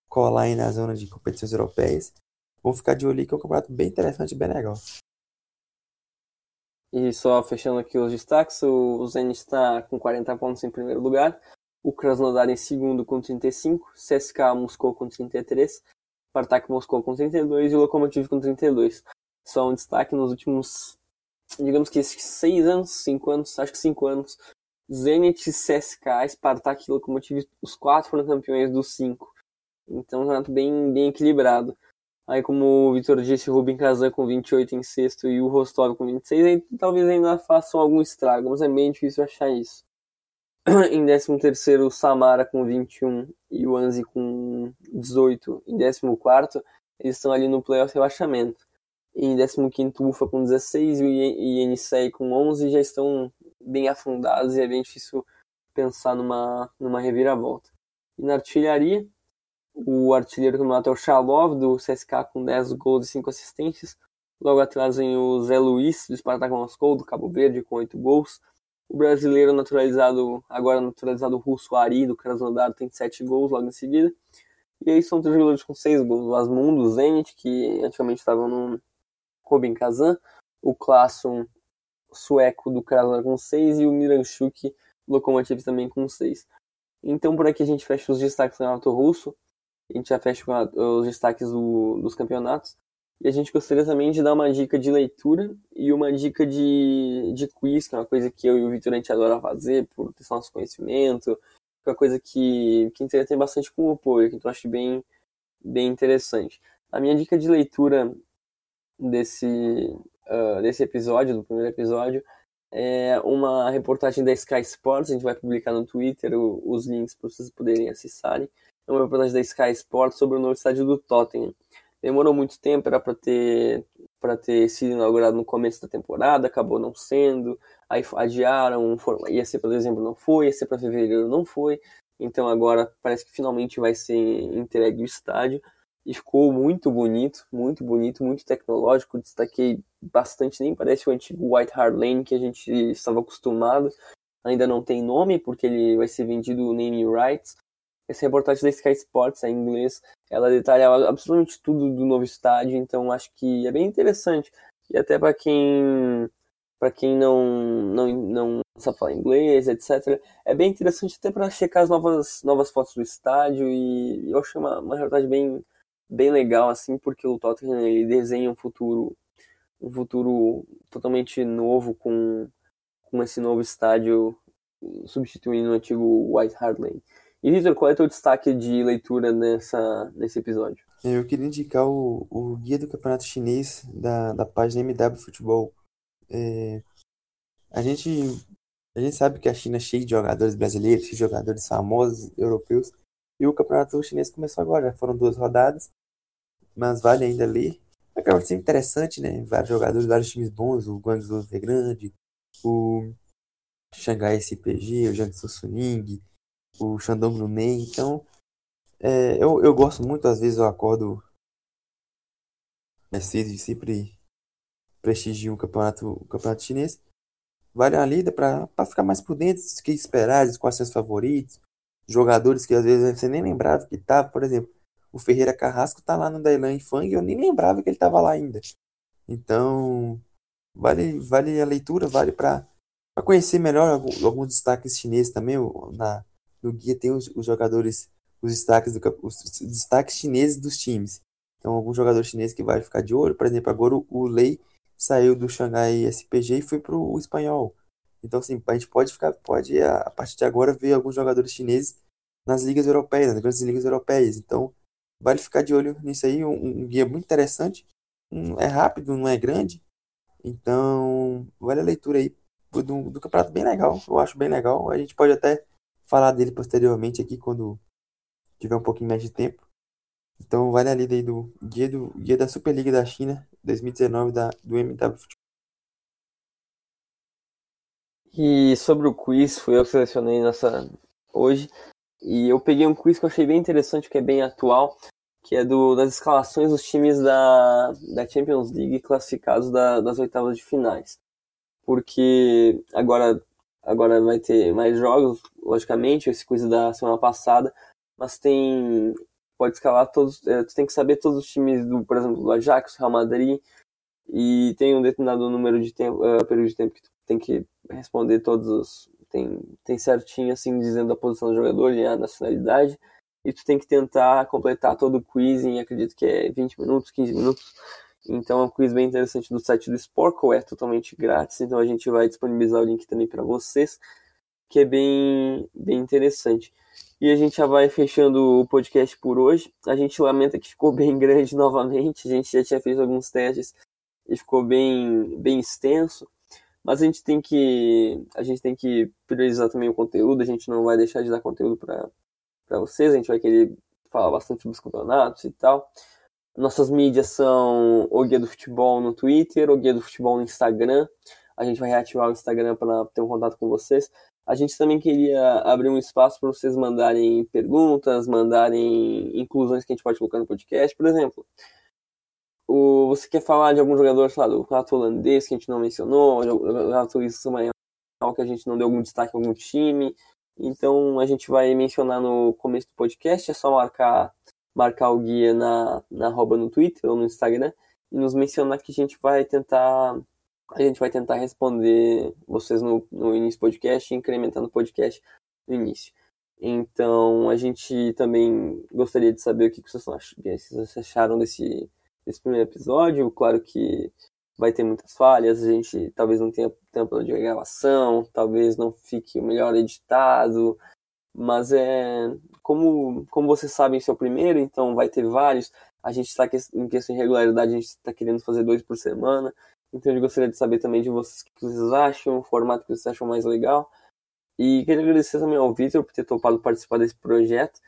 colar aí na zona de competições europeias. Vamos ficar de olho aí, que é um campeonato bem interessante e bem legal. E só fechando aqui os destaques, o Zenit está com 40 pontos em primeiro lugar, o Krasnodar em segundo com 35, CSKA Moscou com 33, Spartak Moscou com 32 e o Lokomotiv com 32. Só um destaque nos últimos, digamos que seis anos, cinco anos, acho que cinco anos, Zenit, CSKA, Spartak e Lokomotiv, os quatro foram campeões dos cinco. Então, um campeonato bem, bem equilibrado. Aí, como o Vitor disse, o Rubem Kazan com 28 em sexto e o Rostov com 26, aí talvez ainda façam algum estrago, mas é bem difícil achar isso. em 13 terceiro, o Samara com 21 e o Anzi com 18. Em 14 eles estão ali no playoff rebaixamento. Em 15 o Ufa com 16 e o Yenisei com 11 já estão bem afundados e é bem difícil pensar numa, numa reviravolta. E na artilharia, o artilheiro do campeonato é o Shalov, do CSK, com 10 gols e 5 assistências. Logo atrás vem o Zé Luiz, do Spartak Moscou, do Cabo Verde, com oito gols. O brasileiro naturalizado, agora naturalizado russo, Ari, do Krasnodar, tem sete gols logo em seguida. E aí são três jogadores com seis gols. O Asmundo, o Zenit, que antigamente estavam no Robin Kazan. O Klasson, sueco, do Krasnodar, com seis. E o Miranchuk, Lokomotiv, também com seis. Então por aqui a gente fecha os destaques do campeonato russo. A gente já fecha os destaques do, dos campeonatos. E a gente gostaria também de dar uma dica de leitura e uma dica de, de quiz, que é uma coisa que eu e o Vitor a gente adora fazer, por ter nosso conhecimento, que é uma coisa que, que entretém bastante com o apoio, que eu acho bem, bem interessante. A minha dica de leitura desse, uh, desse episódio, do primeiro episódio, é uma reportagem da Sky Sports, a gente vai publicar no Twitter o, os links para vocês poderem acessarem. É uma reportagem da Sky Sports sobre o novo estádio do Tottenham. Demorou muito tempo, era para ter para ter sido inaugurado no começo da temporada, acabou não sendo, aí adiaram, ia ser para dezembro, não foi, ia ser para fevereiro, não foi, então agora parece que finalmente vai ser entregue o estádio, e ficou muito bonito, muito bonito, muito tecnológico, destaquei bastante, nem parece o antigo White Hart Lane que a gente estava acostumado, ainda não tem nome, porque ele vai ser vendido name rights, essa reportagem da Sky Sports é em inglês, ela detalhava absolutamente tudo do novo estádio, então acho que é bem interessante. E até para quem para quem não, não, não sabe falar inglês, etc. É bem interessante até para checar as novas, novas fotos do estádio e eu achei uma, uma reportagem bem, bem legal, assim, porque o Tottenham ele desenha um futuro um futuro totalmente novo com, com esse novo estádio substituindo o antigo White Hart Lane. E Vitor, qual é o teu destaque de leitura nessa, nesse episódio? Eu queria indicar o, o guia do campeonato chinês da, da página MW Futebol. É, a, gente, a gente sabe que a China é cheia de jogadores brasileiros, de jogadores famosos, europeus. E o campeonato chinês começou agora, foram duas rodadas, mas vale ainda ler. Acaba sendo interessante, né? Vários jogadores, vários times bons, o Guangzhou Evergrande, o Xangai SPG, o Jiangsu Suning, o Shandong Luneng. Então, é, eu, eu gosto muito, às vezes eu acordo mais cedo e sempre prestigio o campeonato, o campeonato chinês. Vale a lida para ficar mais por dentro do que esperar, quais seus favoritos. Jogadores que às vezes você nem lembrava que tava, por exemplo, o Ferreira Carrasco tá lá no Dailan Fang eu nem lembrava que ele tava lá ainda. Então, vale, vale a leitura, vale para conhecer melhor alguns, alguns destaques chineses também na, no guia tem os, os jogadores, os destaques, do, os, destaques chineses dos times. Então, algum jogador chinês que vai ficar de olho, por exemplo, agora o, Lei saiu do Xangai SPG e foi para o espanhol. Então, assim, a gente pode ficar, pode a, partir de agora ver alguns jogadores chineses nas ligas europeias, nas grandes ligas europeias. Então, vale ficar de olho nisso aí. Um, um guia muito interessante. Um, é rápido, não é grande. Então, vale a leitura aí do, do campeonato bem legal. Eu acho bem legal. A gente pode até falar dele posteriormente aqui quando tiver um pouquinho mais de tempo. Então vale a lida aí do guia, do guia da Superliga da China 2019 da, do MW Futebol. E sobre o quiz, fui eu que selecionei nessa hoje. E eu peguei um quiz que eu achei bem interessante, que é bem atual, que é do, das escalações dos times da, da Champions League classificados da, das oitavas de finais. Porque agora Agora vai ter mais jogos, logicamente, esse coisa da semana passada, mas tem. Pode escalar todos. É, tu tem que saber todos os times do, por exemplo, do Ajax, Real Madrid, e tem um determinado número de tempo, uh, período de tempo que tu tem que responder todos os. Tem, tem certinho, assim, dizendo a posição do jogador e a nacionalidade, e tu tem que tentar completar todo o quiz em, acredito que é 20 minutos, 15 minutos. Então é um quiz bem interessante do site do Sporkle, é totalmente grátis, então a gente vai disponibilizar o link também para vocês, que é bem, bem interessante. E a gente já vai fechando o podcast por hoje. A gente lamenta que ficou bem grande novamente, a gente já tinha feito alguns testes e ficou bem, bem extenso. Mas a gente tem que a gente tem que priorizar também o conteúdo, a gente não vai deixar de dar conteúdo para vocês, a gente vai querer falar bastante sobre os campeonatos e tal. Nossas mídias são o Guia do Futebol no Twitter, o Guia do Futebol no Instagram. A gente vai reativar o Instagram para ter um contato com vocês. A gente também queria abrir um espaço para vocês mandarem perguntas, mandarem inclusões que a gente pode colocar no podcast. Por exemplo, o, você quer falar de algum jogador, sei lá, do campeonato holandês que a gente não mencionou, do campeonato espanhol que a gente não deu algum destaque a algum time. Então a gente vai mencionar no começo do podcast, é só marcar, marcar o guia na, na arroba no Twitter ou no Instagram e nos mencionar que a gente vai tentar a gente vai tentar responder vocês no, no início do podcast incrementando o podcast no início. Então, a gente também gostaria de saber o que vocês acharam desse, desse primeiro episódio. Claro que vai ter muitas falhas, a gente talvez não tenha tempo de gravação, talvez não fique o melhor editado, mas é como, como vocês sabem, esse é o primeiro, então vai ter vários. A gente está em questão de regularidade, a gente está querendo fazer dois por semana. Então eu gostaria de saber também de vocês o que vocês acham, o formato que vocês acham mais legal. E queria agradecer também ao Vitor por ter topado participar desse projeto.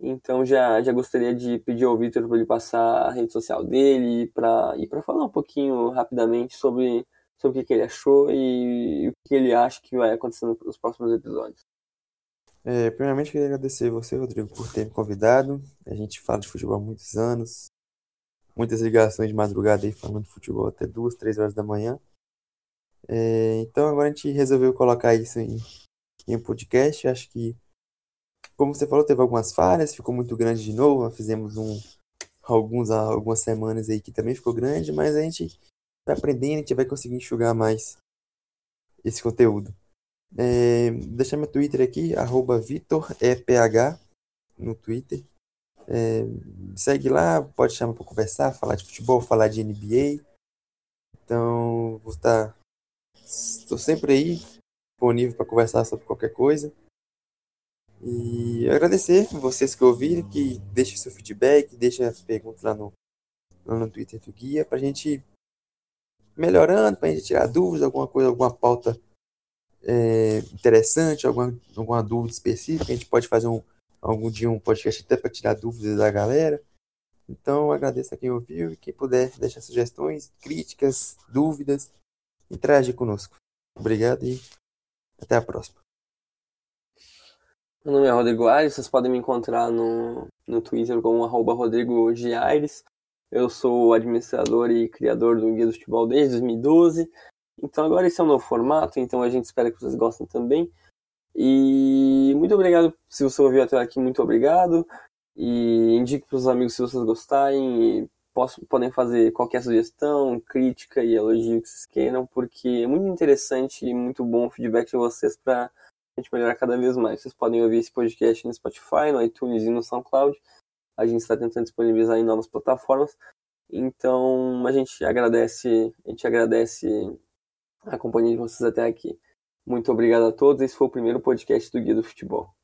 Então já, já gostaria de pedir ao Vitor para ele passar a rede social dele pra, e para falar um pouquinho rapidamente sobre, sobre o que, que ele achou e, e, o que ele acha que vai acontecer nos próximos episódios. É, primeiramente queria agradecer você, Rodrigo, por ter me convidado. A gente fala de futebol há muitos anos, muitas ligações de madrugada aí falando de futebol até duas, três horas da manhã. É, então agora a gente resolveu colocar isso em, em um podcast. Acho que, como você falou, teve algumas falhas, ficou muito grande de novo. Fizemos um, alguns, algumas semanas aí que também ficou grande, mas a gente vai aprendendo, a gente vai conseguir enxugar mais esse conteúdo. É, deixar meu Twitter aqui, arroba VitorEPH no Twitter. É, segue lá, pode chamar para conversar, falar de futebol, falar de NBA. Então, vou estar. Estou sempre aí, disponível para conversar sobre qualquer coisa. E agradecer vocês que ouviram, que deixem seu feedback, deixem as perguntas lá no, lá no Twitter do Guia, para a gente melhorando, para a gente tirar dúvidas, alguma coisa, alguma pauta é, interessante, alguma, alguma dúvida específica, a gente pode fazer um, algum dia um podcast até para tirar dúvidas da galera. Então agradeço a quem ouviu e quem puder deixar sugestões, críticas, dúvidas, interagir conosco. Obrigado e até a próxima. Meu nome é Rodrigo Aires, vocês podem me encontrar no, no Twitter como arroba Rodrigo Aires. Eu sou administrador e criador do Guia do Futebol desde 2012. Então agora esse é um novo formato, então a gente espera que vocês gostem também. E muito obrigado se você ouviu até aqui, muito obrigado. E indique para os amigos se vocês gostarem. E posso, podem fazer qualquer sugestão, crítica e elogio que vocês queiram, porque é muito interessante e muito bom o feedback de vocês para a gente melhorar cada vez mais. Vocês podem ouvir esse podcast no Spotify, no iTunes e no SoundCloud. A gente está tentando disponibilizar em novas plataformas. Então a gente agradece, a gente agradece a companhia de vocês até aqui. Muito obrigado a todos. Esse foi o primeiro podcast do Guia do Futebol.